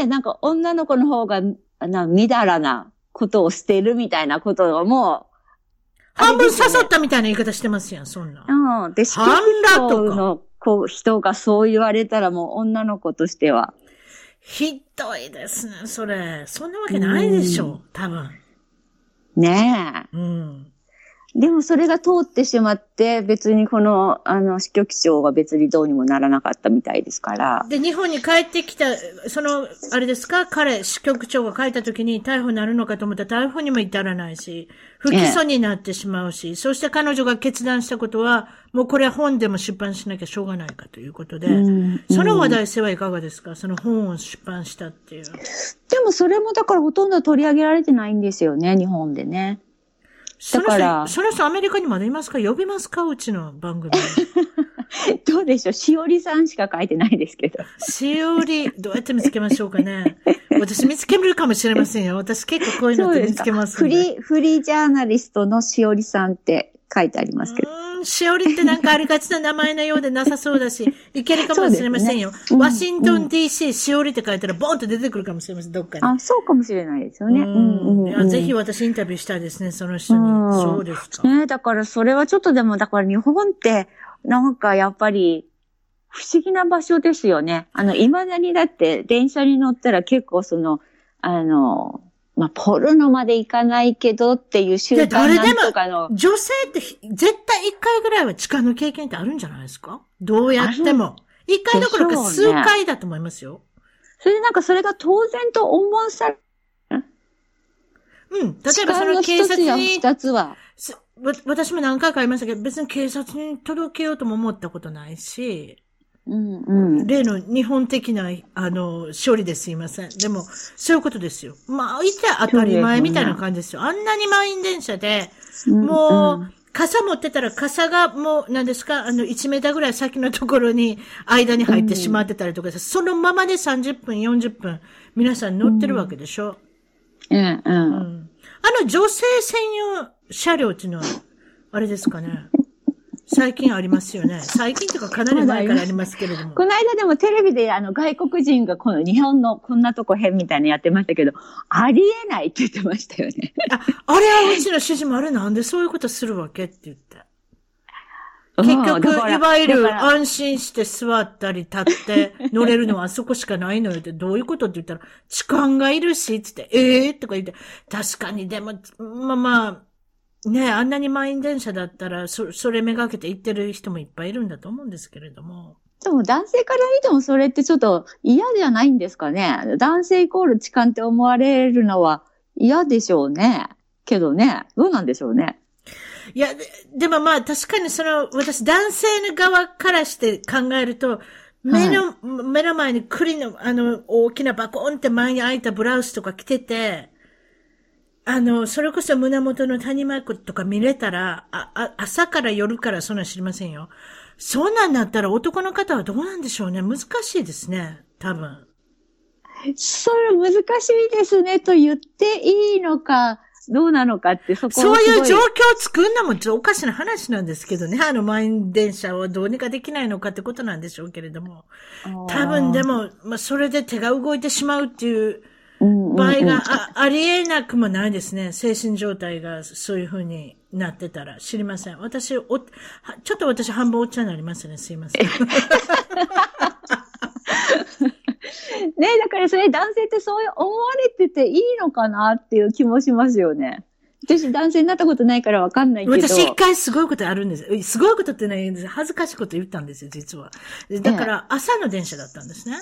え、なんか女の子の方が、な、みだらなことを捨てるみたいなことをもう、半分刺さったみたいな言い方してますやん、そんな。うん。で、半裸の子、人がそう言われたらもう女の子としては。ひどいですね、それ。そんなわけないでしょ、う多分。ねえ。うん。でもそれが通ってしまって、別にこの、あの、支局長は別にどうにもならなかったみたいですから。で、日本に帰ってきた、その、あれですか？彼、支局長が帰った時に逮捕になるのかと思ったら逮捕にも至らないし、不起訴になってしまうし、ええ、そして彼女が決断したことは、もうこれは本でも出版しなきゃしょうがないかということで、うんその話題性はいかがですか？その本を出版したっていう。でもそれもだからほとんど取り上げられてないんですよね、日本でね。だから。その人アメリカにまだいますか？呼びますか？うちの番組。*laughs* どうでしょう？しおりさんしか書いてないですけど。しおり、どうやって見つけましょうかね？*laughs* 私見つけるかもしれませんよ。私結構こういうのって見つけますフリー、フリージャーナリストのしおりさんって書いてありますけど。しおりってなんかありがちな名前のようでなさそうだし、*laughs* いけるかもしれませんよ。ねうん、ワシントン DC しおりって書いたらボンと出てくるかもしれません、どっかに。あ、そうかもしれないですよね。うんうん、ぜひ私インタビューしたいですね、その人に。そうですか。ねだからそれはちょっとでも、だから日本って、なんかやっぱり、不思議な場所ですよね。あの、未だにだって電車に乗ったら結構その、あの、まあ、ポルノまでいかないけどっていう習慣なんとかの。女性って絶対一回ぐらいは痴漢の経験ってあるんじゃないですか？どうやっても。一回どころか数回だと思いますよ。それでなんかそれが当然と思わされうん。例えばその警察に。二つは。私も何回かありましたけど、別に警察に届けようとも思ったことないし。うんうん、例の日本的な、あの、処理ですいません。でも、そういうことですよ。まあ、いて当たり前みたいな感じですよ。あんなに満員電車で、もう、傘持ってたら傘がもう、何ですか？あの、1メーターぐらい先のところに、間に入ってしまってたりとか、うん、そのままで30分、40分、皆さん乗ってるわけでしょ？うん、うん、うん。あの、女性専用車両っていうのは、あれですかね？最近ありますよね。最近とかかなり前からありますけれども。この間でもテレビであの外国人がこの日本のこんなとこ変みたいなやってましたけど、ありえないって言ってましたよね。*laughs* あ、あれはうちの主人もあれなんでそういうことするわけって言って。結局、いわゆる安心して座ったり立って乗れるのはあそこしかないのよって、どういうことって言ったら、痴漢がいるし、つって、ええー、とか言って、確かにでも、まあまあ、ねあんなに満員電車だったら、そ、それめがけて行ってる人もいっぱいいるんだと思うんですけれども。でも男性から見てもそれってちょっと嫌じゃないんですかね？男性イコール痴漢って思われるのは嫌でしょうね。けどね、どうなんでしょうね？いや、ででもまあ確かにその、私男性の側からして考えると、目の、はい、目の前に栗の、あの、大きなバコンって前に開いたブラウスとか着てて、あの、それこそ胸元の谷マークとか見れたら、あ、あ、朝から夜からそんな知りませんよ。そんなんだったら男の方はどうなんでしょうね。難しいですね。多分。それ難しいですねと言っていいのか、どうなのかってそこそういう状況を作るのもおかしな話なんですけどね。あの満員電車をどうにかできないのかってことなんでしょうけれども。多分でも、まあ、それで手が動いてしまうっていう場合があありえなくもないですね。精神状態がそういうふうになってたら知りません。私、お、ちょっと私半分おっちゃんになりますね。すいません。ねだからそれ男性ってそう思われてていいのかなっていう気もしますよね。私男性になったことないからわかんないけど。私一回すごいことあるんです。すごいことってないんです。恥ずかしいこと言ったんですよ、実は。だから朝の電車だったんですね。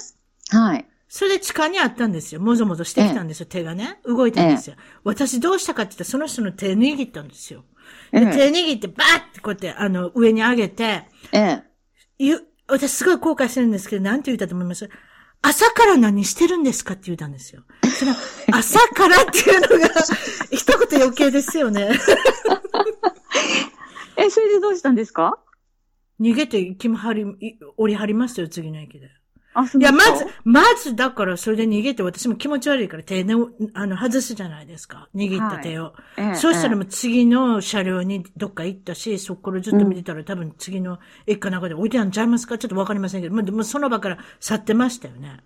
はい。それで地下にあったんですよ。もぞもぞしてきたんですよ、手がね。動いたんですよ。私どうしたかって言ったらその人の手握ったんですよ。で手握ってバーってこうやってあの上に上げて、ええ。私すごい後悔してるんですけど、なんて言ったと思います？朝から何してるんですかって言ったんですよ。その、*laughs* 朝からっていうのが、*laughs* 一言余計ですよね。*laughs* え、それでどうしたんですか？逃げて、行きはり、折り張りますよ、次の駅で。あ、いや、まず、まず、だから、それで逃げて、私も気持ち悪いから手の、あの、外すじゃないですか。握った手を。はいええ、そうしたらもう次の車両にどっか行ったし、そこからずっと見てたら、うん、多分次の駅かなんかで置いてあるんちゃいますか？ちょっとわかりませんけど、まあ、でもその場から去ってましたよね。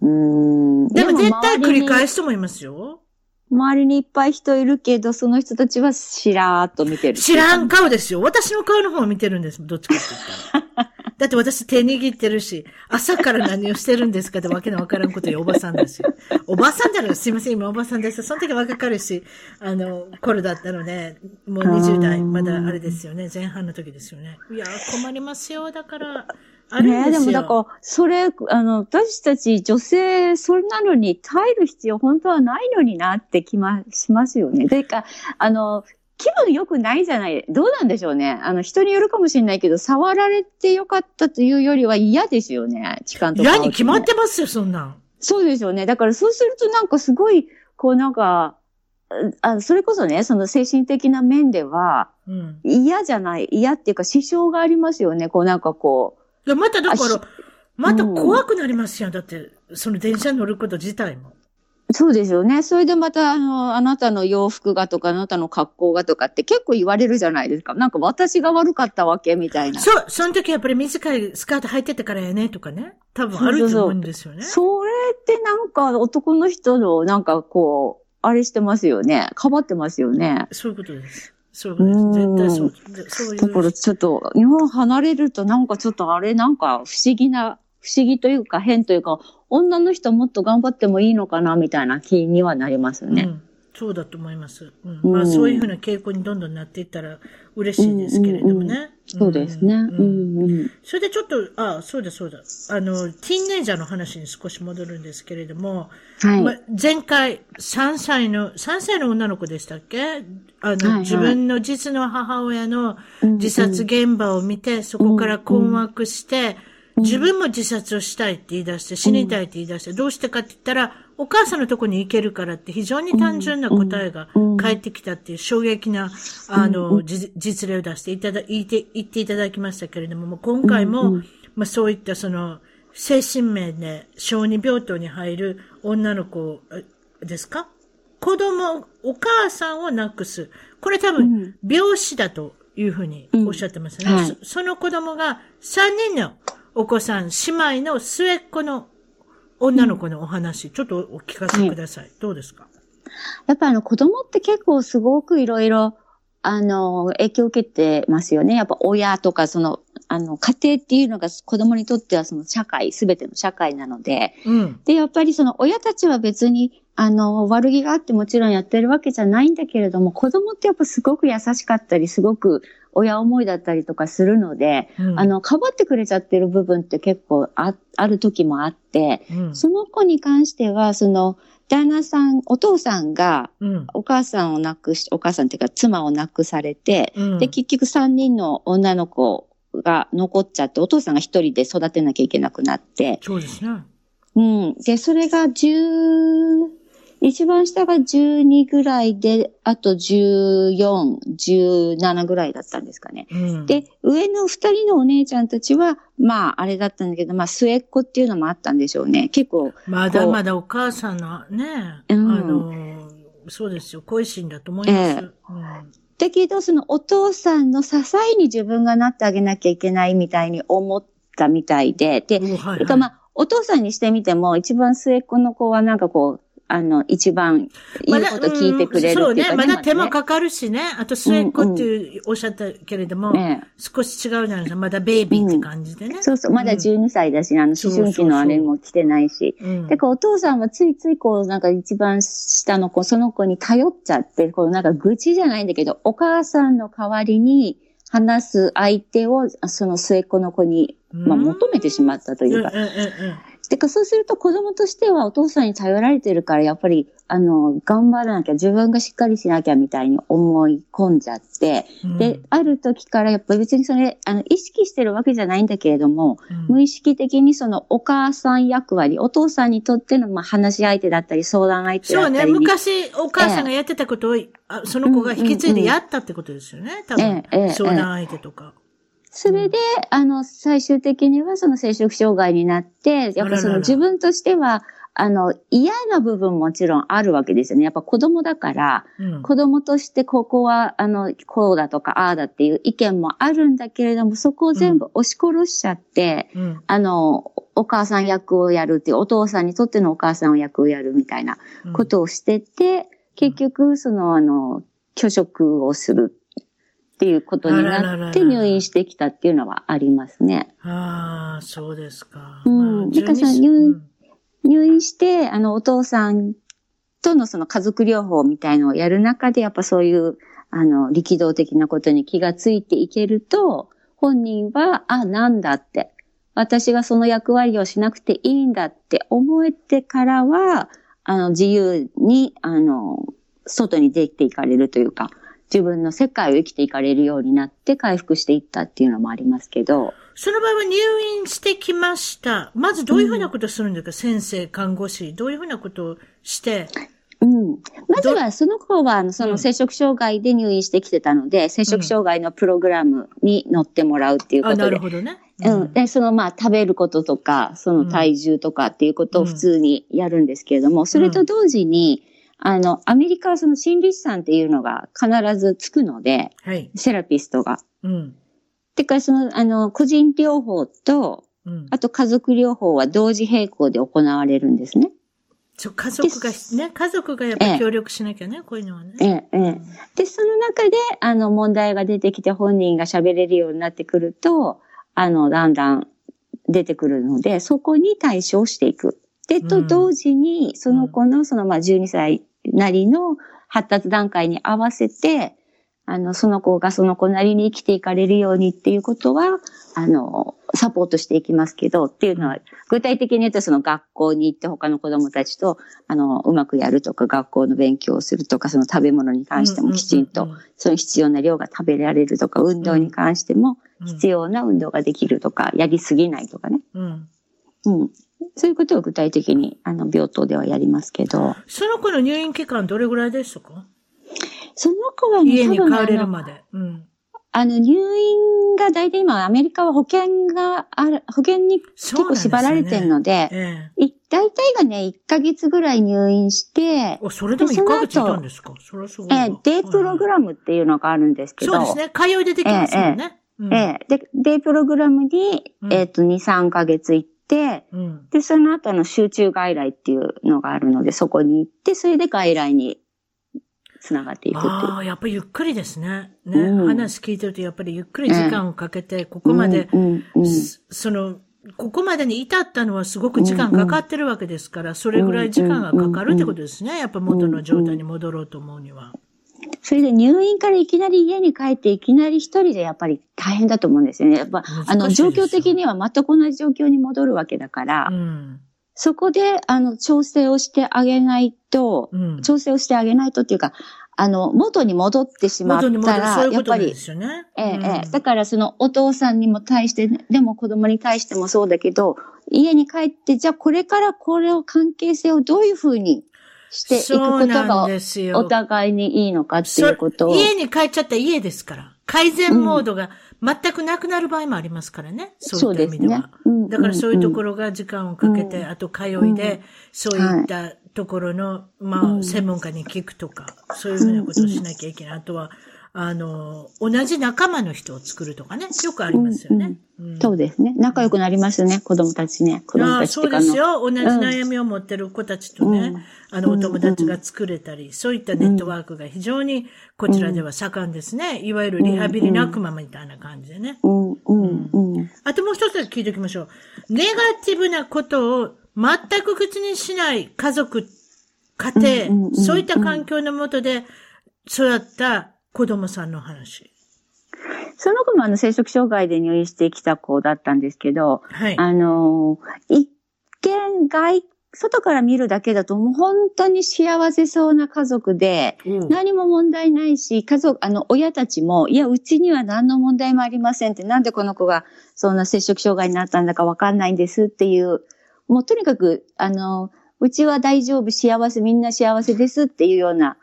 うん。でも絶対繰り返すと思いますよ。周りにいっぱい人いるけど、その人たちはしらーっと見てる。知らん顔ですよ。私の顔の方を見てるんです。どっちかって言ったら。*laughs* だって私手握ってるし、朝から何をしてるんですかってわけのわからんこと言うおばさんですよ。おばさんだろすいません、今おばさんです。その時若かるし、あの、頃だったので、もう20代、まだあれですよね。前半の時ですよね。いや、困りますよ。だから、あるんですよ。ねでもだから、それ、あの、私たち女性、それなのに耐える必要本当はないのになって気ま、しますよね。というか、あの、気分良くないじゃない。どうなんでしょうね。あの、人によるかもしれないけど、触られてよかったというよりは嫌ですよね。痴漢とか、ね。嫌に決まってますよ、そんなん。そうですよね。だからそうするとなんかすごい、こうなんか、あそれこそね、その精神的な面では、嫌じゃない、嫌っていうか支障がありますよね。こうなんかこう。いや、まただから、また怖くなりますよ。だって、その電車に乗ること自体も。そうですよね。それでまた、あの、あなたの洋服がとか、あなたの格好がとかって結構言われるじゃないですか。なんか私が悪かったわけみたいな。そう、その時やっぱり短いスカート履いてたからやねとかね。多分あると思うんですよね。それってなんか男の人のなんかこう、あれしてますよね。かばってますよね。そういうことです。そうです。絶対そう。そういう。だからちょっと、日本離れるとなんかちょっとあれなんか不思議な、不思議というか変というか、女の人もっと頑張ってもいいのかなみたいな気にはなりますよね。うんそうだと思います。うん。まあ、そういうふうな傾向にどんどんなっていったら嬉しいですけれどもね。そうですね。うん、うん、それでちょっと、あそうだそうだ。あの、ティーンネイジャーの話に少し戻るんですけれども、はい。まあ、前回、3歳の、3歳の女の子でしたっけ？あの、はいはい、自分の実の母親の自殺現場を見て、そこから困惑して、自分も自殺をしたいって言い出して、死にたいって言い出して、どうしてかって言ったら、お母さんのとこに行けるからって非常に単純な答えが返ってきたっていう衝撃な、あの、実例を出していただ、言って、言っていただきましたけれども、も今回も、まあそういったその、精神面で小児病棟に入る女の子ですか？子供、お母さんを亡くす。これ多分、病死だというふうにおっしゃってますね。はい、その子供が3人のお子さん、姉妹の末っ子の女の子のお話、うん、ちょっとお聞かせください。どうですか？やっぱあの子供って結構すごくいろいろ、あの、影響を受けてますよね。やっぱ親とかその、あの、家庭っていうのが子供にとってはその社会、すべての社会なので、うん、で、やっぱりその親たちは別に、あの、悪気があってもちろんやってるわけじゃないんだけれども、子供ってやっぱすごく優しかったり、すごく親思いだったりとかするので、うん、あの、かばってくれちゃってる部分って結構あ、ある時もあって、うん、その子に関しては、その、旦那さん、お父さんが、お母さんを亡くし、お母さんっていうか妻を亡くされて、で、結局3人の女の子が残っちゃって、お父さんが一人で育てなきゃいけなくなって。そうですね。うん。で、それが10、一番下が12ぐらいで、あと14、17ぐらいだったんですかね。うん、で、上の二人のお姉ちゃんたちは、まあ、あれだったんだけど、まあ、末っ子っていうのもあったんでしょうね。結構。まだまだお母さんのね、うん、あの、そうですよ、恋心だと思います。えーうんだけど、そのお父さんの支えに自分がなってあげなきゃいけないみたいに思ったみたいで、で、はいはい、まあ、お父さんにしてみても、一番末っ子の子はなんかこう、あの、一番言うこと聞いてくれるっていうか、そうね。まだ手間かかるしね。あと末っ子っていうおっしゃったけれども、少し違うじゃないですか。まだベイビーって感じでね。そうそう。まだ12歳だし、あの、思春期のあれも来てないし。で、こう、お父さんはついついこう、なんか一番下の子、その子に頼っちゃって、こう、なんか愚痴じゃないんだけど、お母さんの代わりに話す相手を、その末っ子の子に、まあ、求めてしまったというか。でか、そうすると子供としてはお父さんに頼られてるから、やっぱり、あの、頑張らなきゃ、自分がしっかりしなきゃみたいに思い込んじゃって、うん、で、ある時からやっぱり別にそれ、あの、意識してるわけじゃないんだけれども、うん、無意識的にそのお母さん役割、お父さんにとっての、まあ、話し相手だったり、相談相手だったり。そうね、昔お母さんがやってたことを、えー、その子が引き継いでやったってことですよね、多分。えー、相談相手とか。えーそれで、あの、最終的にはその生殖障害になって、やっぱその自分としては、あの、嫌な部分もちろんあるわけですよね。やっぱ子供だから、うん、子供としてここは、あの、こうだとか、ああだっていう意見もあるんだけれども、そこを全部押し殺しちゃって、うん、あの、お母さん役をやるっていう、お父さんにとってのお母さん役をやるみたいなことをしてて、うん、結局、その、あの、拒食をするっていうことになって入院してきたっていうのはありますね。ああ、そうですか。うん。だからさ、入入院して、あの、お父さんとのその家族療法みたいのをやる中で、やっぱそういう、あの、力道的なことに気がついていけると、本人は、あ、なんだって、私がその役割をしなくていいんだって思えてからは、あの、自由に、あの、外に出ていかれるというか、自分の世界を生きていかれるようになって回復していったっていうのもありますけど。その場合は入院してきました。まずどういうふうなことをするんですか、うん、先生、看護師。どういうふうなことをして？うん。まずは、その子は、その生殖障害で入院してきてたので、うん、生殖障害のプログラムに乗ってもらうっていうことで。なるほどね。うん。で、そのまあ食べることとか、その体重とかっていうことを普通にやるんですけれども、それと同時に、あの、アメリカはその心理師さんっていうのが必ずつくので、はい、セラピストが。うん。てか、その、あの、個人療法と、うん、あと家族療法は同時並行で行われるんですね。そう、家族が、ね、家族がやっぱ協力しなきゃね、ええ、こういうのはね。ええ、ええ。で、その中で、あの、問題が出てきて本人が喋れるようになってくると、あの、だんだん出てくるので、そこに対処していく。で、と同時に、その子の、その、まあ、12歳なりの発達段階に合わせて、あの、その子がその子なりに生きていかれるようにっていうことは、あの、サポートしていきますけど、っていうのは、具体的に言うとその学校に行って他の子供たちと、あの、うまくやるとか、学校の勉強をするとか、その食べ物に関してもきちんと、その必要な量が食べられるとか、運動に関しても必要な運動ができるとか、やりすぎないとかね。うん。うん。そういうことを具体的に、あの、病棟ではやりますけど。その子の入院期間どれぐらいでしたか？その子はね、家に帰れるまで。うん。あの、入院が大体今、アメリカは保険がある、保険に結構縛られてるので、でねええ、大体がね、1ヶ月ぐらい入院して、それでも1ヶ月いたんですか？それはすごい。ええ、デイプログラムっていうのがあるんですけど。そうですね。通い出てきますよね。ええ、うん、ええ、で、デイプログラムに、えっ、と、2、3ヶ月行って、うん、で、その後の集中外来っていうのがあるので、そこに行って、それで外来に繋がっていくっていう。ああ、やっぱりゆっくりですね。ね、うん、話聞いてると、やっぱりゆっくり時間をかけて、ここまで、その、ここまでに至ったのはすごく時間かかってるわけですから、それぐらい時間がかかるってことですね。やっぱ元の状態に戻ろうと思うには。それで入院からいきなり家に帰っていきなり一人でやっぱり大変だと思うんですよね。やっぱ、あの、状況的には全く同じ状況に戻るわけだから、うん、そこで、あの、調整をしてあげないと、うん、調整をしてあげないとっていうか、あの、元に戻ってしまったら、やっぱり、ええ、ええ、だからそのお父さんにも対して、でも子供に対してもそうだけど、家に帰って、じゃあこれからこれを関係性をどういうふうにしていくことがお互いにいいのかっていうことを。家に帰っちゃった家ですから。改善モードが全くなくなる場合もありますからね。うん、そういった意味では。でね、だからそういうところが時間をかけて、うん、あと通いで、そういったところの、まあ、専門家に聞くとか、そういうふうなことをしなきゃいけない。あとは、あの、同じ仲間の人を作るとかね、よくありますよね。うんうん、そうですね。仲良くなりますね、子供たちね。子供たちそうですよ。同じ悩みを持ってる子たちとね、うん、あの、お友達が作れたり、そういったネットワークが非常にこちらでは盛んですね。いわゆるリハビリ仲間みたいな感じでね。あともう一つ聞いておきましょう。ネガティブなことを全く口にしない家族、家庭、そういった環境のもとで育った子供さんの話。その子もあの、生殖障害で入院してきた子だったんですけど、はい、あの、一見外、外から見るだけだともう本当に幸せそうな家族で、うん、何も問題ないし、家族、あの、親たちも、いや、うちには何の問題もありませんって、なんでこの子がそんな摂食障害になったんだかわかんないんですっていう、もうとにかく、あの、うちは大丈夫、幸せ、みんな幸せですっていうような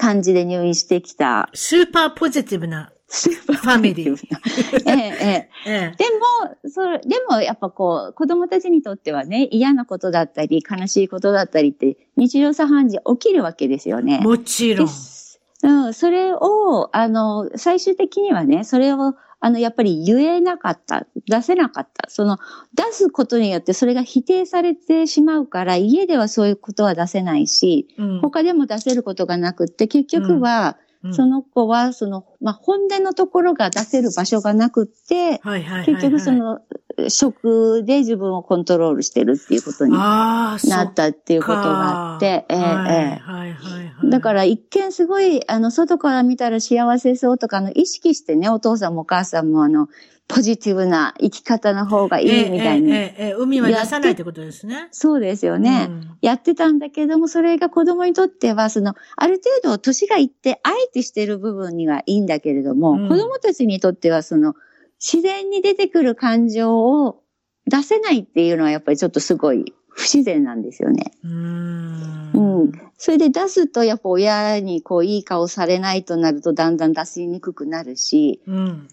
感じで入院してきた。スーパーポジティブな。ファミリー。ええ、ええ。でも、それ、でもやっぱこう、子供たちにとってはね、嫌なことだったり、悲しいことだったりって、日常茶飯事起きるわけですよね。もちろん。うん、それを、あの、最終的にはね、それをあの、やっぱり言えなかった、出せなかった。その、出すことによってそれが否定されてしまうから、家ではそういうことは出せないし、うん、他でも出せることがなくって、結局は、その子は、その、まあ、本音のところが出せる場所がなくって、結局その、食で自分をコントロールしてるっていうことになったっていうことがあって、ええ。だから一見すごい、あの、外から見たら幸せそうとか、あの、意識してね、お父さんもお母さんもあの、ポジティブな生き方の方がいいみたいに。ええええ、海は出さないってことですね。そうですよね、うん、やってたんだけども、それが子供にとっては、その、ある程度年がいって、あえてしてる部分にはいいんだけれども、うん、子供たちにとっては、その、自然に出てくる感情を出せないっていうのはやっぱりちょっとすごい不自然なんですよね。うんうん。それで出すとやっぱ親にこういい顔されないとなるとだんだん出しにくくなるし、うん、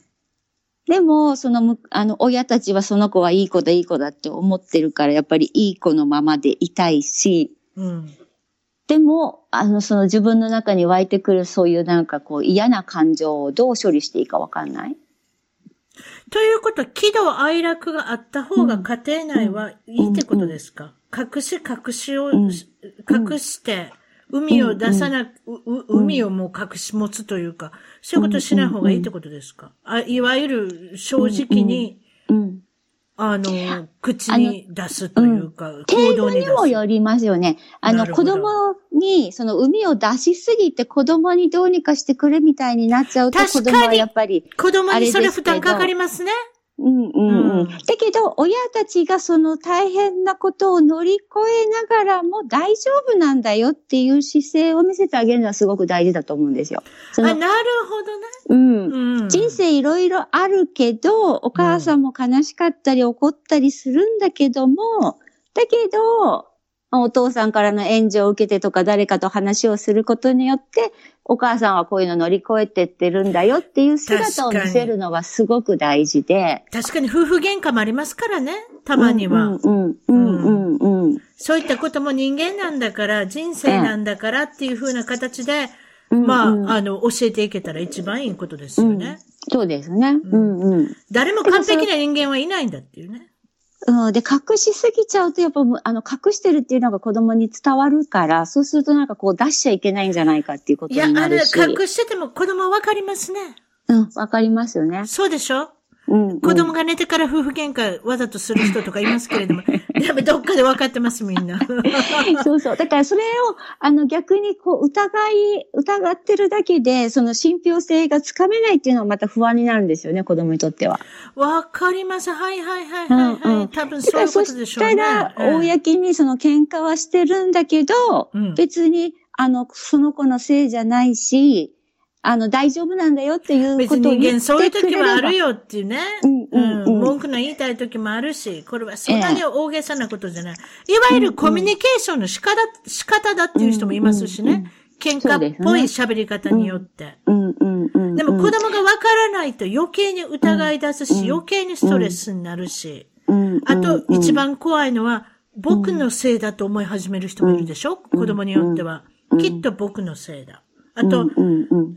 でも、その、あの、親たちはその子はいい子だ、いい子だって思ってるから、やっぱりいい子のままでいたいし、うん、でも、あの、その自分の中に湧いてくるそういうなんかこう嫌な感情をどう処理していいかわかんない。ということは、喜怒哀楽があった方が家庭内はいいってことですか、隠し隠しを、隠して、海を出さな、う海をもう隠し持つというか、そういうことしない方がいいってことですか、あいわゆる正直に、あの、口に出すというか、うん、行動にもよりますよね。あの、子供に、その海を出しすぎて子供にどうにかしてくれみたいになっちゃうと、子供はやっぱり。子供にそれ負担かかりますね。うんうんうん。だけど、親たちがその大変なことを乗り越えながらも大丈夫なんだよっていう姿勢を見せてあげるのはすごく大事だと思うんですよ。あ、なるほどね。うん。うん、人生いろいろあるけど、お母さんも悲しかったり怒ったりするんだけども、だけど、お父さんからの援助を受けてとか誰かと話をすることによって、お母さんはこういうの乗り越えてってるんだよっていう姿を見せるのがすごく大事で。確かに夫婦喧嘩もありますからね、たまには。うんうんうんうんうん、そういったことも人間なんだから、人生なんだからっていうふうな形で、まあ、あの、教えていけたら一番いいことですよね。そうですね。うんうん。誰も完璧な人間はいないんだっていうね。うん、で、隠しすぎちゃうと、やっぱ、あの、隠してるっていうのが子供に伝わるから、そうするとなんかこう出しちゃいけないんじゃないかっていうことになるし。いや、あれ、隠してても子供わかりますね。うん、わかりますよね。そうでしょ？うんうん、子供が寝てから夫婦喧嘩わざとする人とかいますけれども、*laughs* やめどっかで分かってます、みんな。*laughs* そうそう。だからそれを、あの逆にこう疑い、疑ってるだけで、その信憑性がつかめないっていうのはまた不安になるんですよね、子供にとっては。わかります。はいはいはいはい、はい、うんうん。多分そういうことでしょうね。そしたら、公にその喧嘩はしてるんだけど、うん、別に、あの、その子のせいじゃないし、あの、大丈夫なんだよっていうことを言ってくれれば。別に人間そういう時もあるよっていうね。うんうんうん、文句の言いたい時もあるし、これはそんなに大げさなことじゃない。いわゆるコミュニケーションの仕方、仕方だっていう人もいますしね。喧嘩っぽい喋り方によって。でも子供がわからないと余計に疑い出すし、余計にストレスになるし。あと、一番怖いのは、僕のせいだと思い始める人もいるでしょ？子供によっては。きっと僕のせいだ。あと、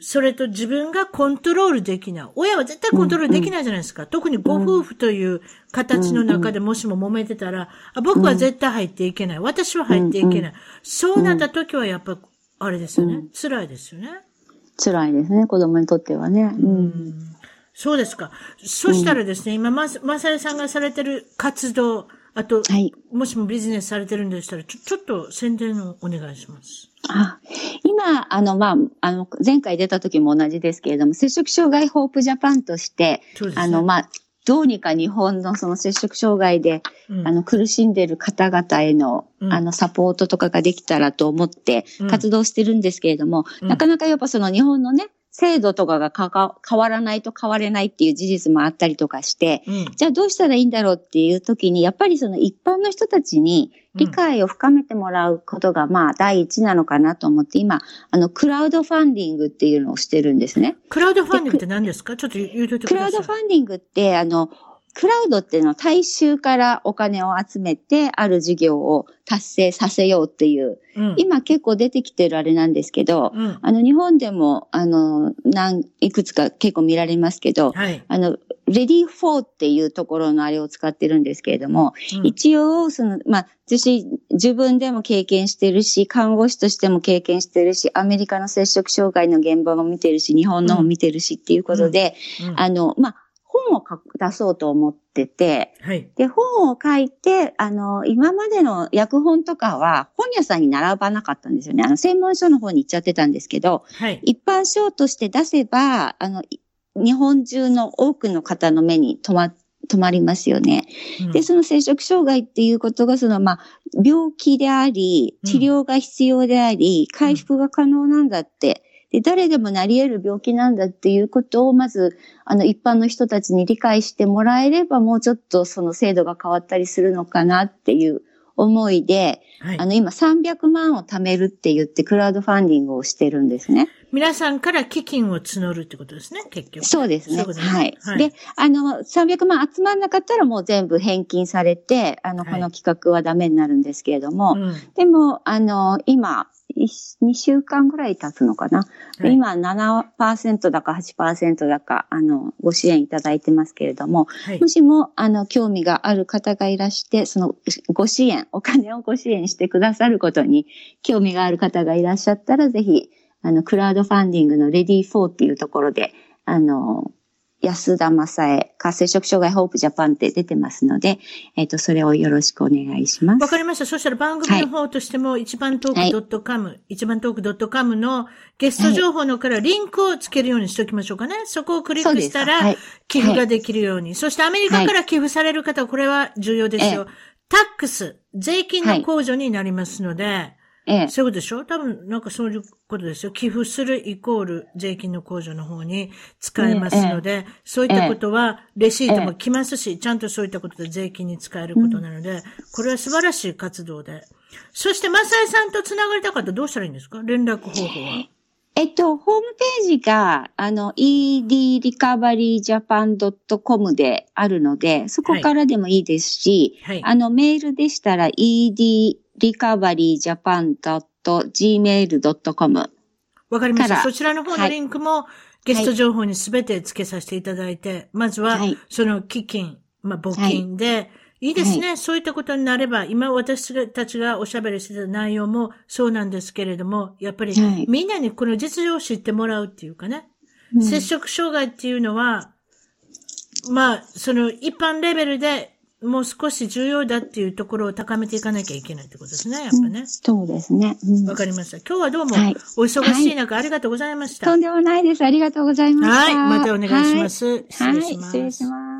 それと自分がコントロールできない。親は絶対コントロールできないじゃないですか。特にご夫婦という形の中でもしも揉めてたら、あ僕は絶対入っていけない。私は入っていけない。そうなった時はやっぱ、あれですよね。辛いですよね。辛いですね、子供にとってはね。うん、そうですか。そしたらですね、今、ま、まさやさんがされてる活動、あと、はい、もしもビジネスされてるんでしたら、ちょ、ちょっと宣伝をお願いします。あ今、あの、まあ、あの、前回出た時も同じですけれども、摂食障害ホープジャパンとして、ね、あの、まあ、どうにか日本のその摂食障害で、うん、あの、苦しんでいる方々への、うん、あの、サポートとかができたらと思って活動してるんですけれども、うん、なかなかやっぱその日本のね、制度とかが変わらないと変われないっていう事実もあったりとかして、うん、じゃあどうしたらいいんだろうっていう時に、やっぱりその一般の人たちに理解を深めてもらうことが、まあ第一なのかなと思って、今、あの、クラウドファンディングっていうのをしてるんですね。クラウドファンディングって何ですか？ちょっと言うといてください。クラウドファンディングって、あの、クラウドっていうのは大衆からお金を集めて、ある事業を達成させようっていう、うん、今結構出てきてるあれなんですけど、うん、あの日本でも、あの、何、いくつか結構見られますけど、はい、あの、レディーフォーっていうところのあれを使ってるんですけれども、うん、一応、その、まあ、私、自分でも経験してるし、看護師としても経験してるし、アメリカの接触障害の現場も見てるし、日本のも見てるしっていうことで、あの、まあ、本を出そうと思ってて、はい、で、本を書いて、あの、今までの訳本とかは本屋さんに並ばなかったんですよね。あの、専門書の方に行っちゃってたんですけど、はい、一般書として出せば、あの、日本中の多くの方の目に留ま、止まりますよね。うん、で、その摂食障害っていうことが、その、まあ、病気であり、治療が必要であり、うん、回復が可能なんだって、で、誰でもなり得る病気なんだっていうことを、まず、あの、一般の人たちに理解してもらえれば、もうちょっとその制度が変わったりするのかなっていう思いで、はい、あの、今300万を貯めるって言ってクラウドファンディングをしてるんですね。皆さんから基金を募るってことですね、結局。そうですね。ねはい、はい。で、あの、300万集まんなかったらもう全部返金されて、あの、この企画はダメになるんですけれども、はいうん、でも、あの、今、2週間ぐらい経つのかな。はい、今7%だか8%だか、あの、ご支援いただいてますけれども、はい、もしも、あの、興味がある方がいらして、その、ご支援、お金をご支援してくださることに、興味がある方がいらっしゃったら、ぜひ、あの、クラウドファンディングのレディー4っていうところで、あの、安田正恵、活性食障害ホープジャパンって出てますので、えっ、ー、と、それをよろしくお願いします。わかりました。そしたら番組の方としても、一番トーク .com、はい、一番トーク .com のゲスト情報のからリンクをつけるようにしておきましょうかね。そこをクリックしたら、寄付ができるように。そそしてアメリカから寄付される方、これは重要ですよ。タックス、税金の控除になりますので、ええ、そういうことでしょ？多分、なんかそういうことですよ。寄付するイコール税金の控除の方に使えますので、え、そういったことは、レシートも来ますし、ちゃんとそういったことで税金に使えることなので、これは素晴らしい活動で。そして、マサイさんと繋がりたかったらどうしたらいいんですか？連絡方法は。えっと、ホームページが、あの、edrecoveryjapan.com であるので、そこからでもいいですし、はい。はい、あの、メールでしたら ed recoveryjapan.gmail.com わかりました。そちらの方のリンクも、ゲスト情報にすべて付けさせていただいて、はい、まずは、その基金、まあ、募金で、いいですね、はい、そういったことになれば、今私たちがおしゃべりしてた内容もそうなんですけれども、やっぱり、みんなにこの実情を知ってもらうっていうかね、うん、接触障害っていうのは、まあ、その一般レベルでもう少し重要だっていうところを高めていかなきゃいけないってことですね、やっぱね。うん、そうですね。わ、うん、かりました。今日はどうも、お忙しい中、はい、ありがとうございました、とんでもないです。ありがとうございました。はい、またお願いします。はい、失礼します。失礼します。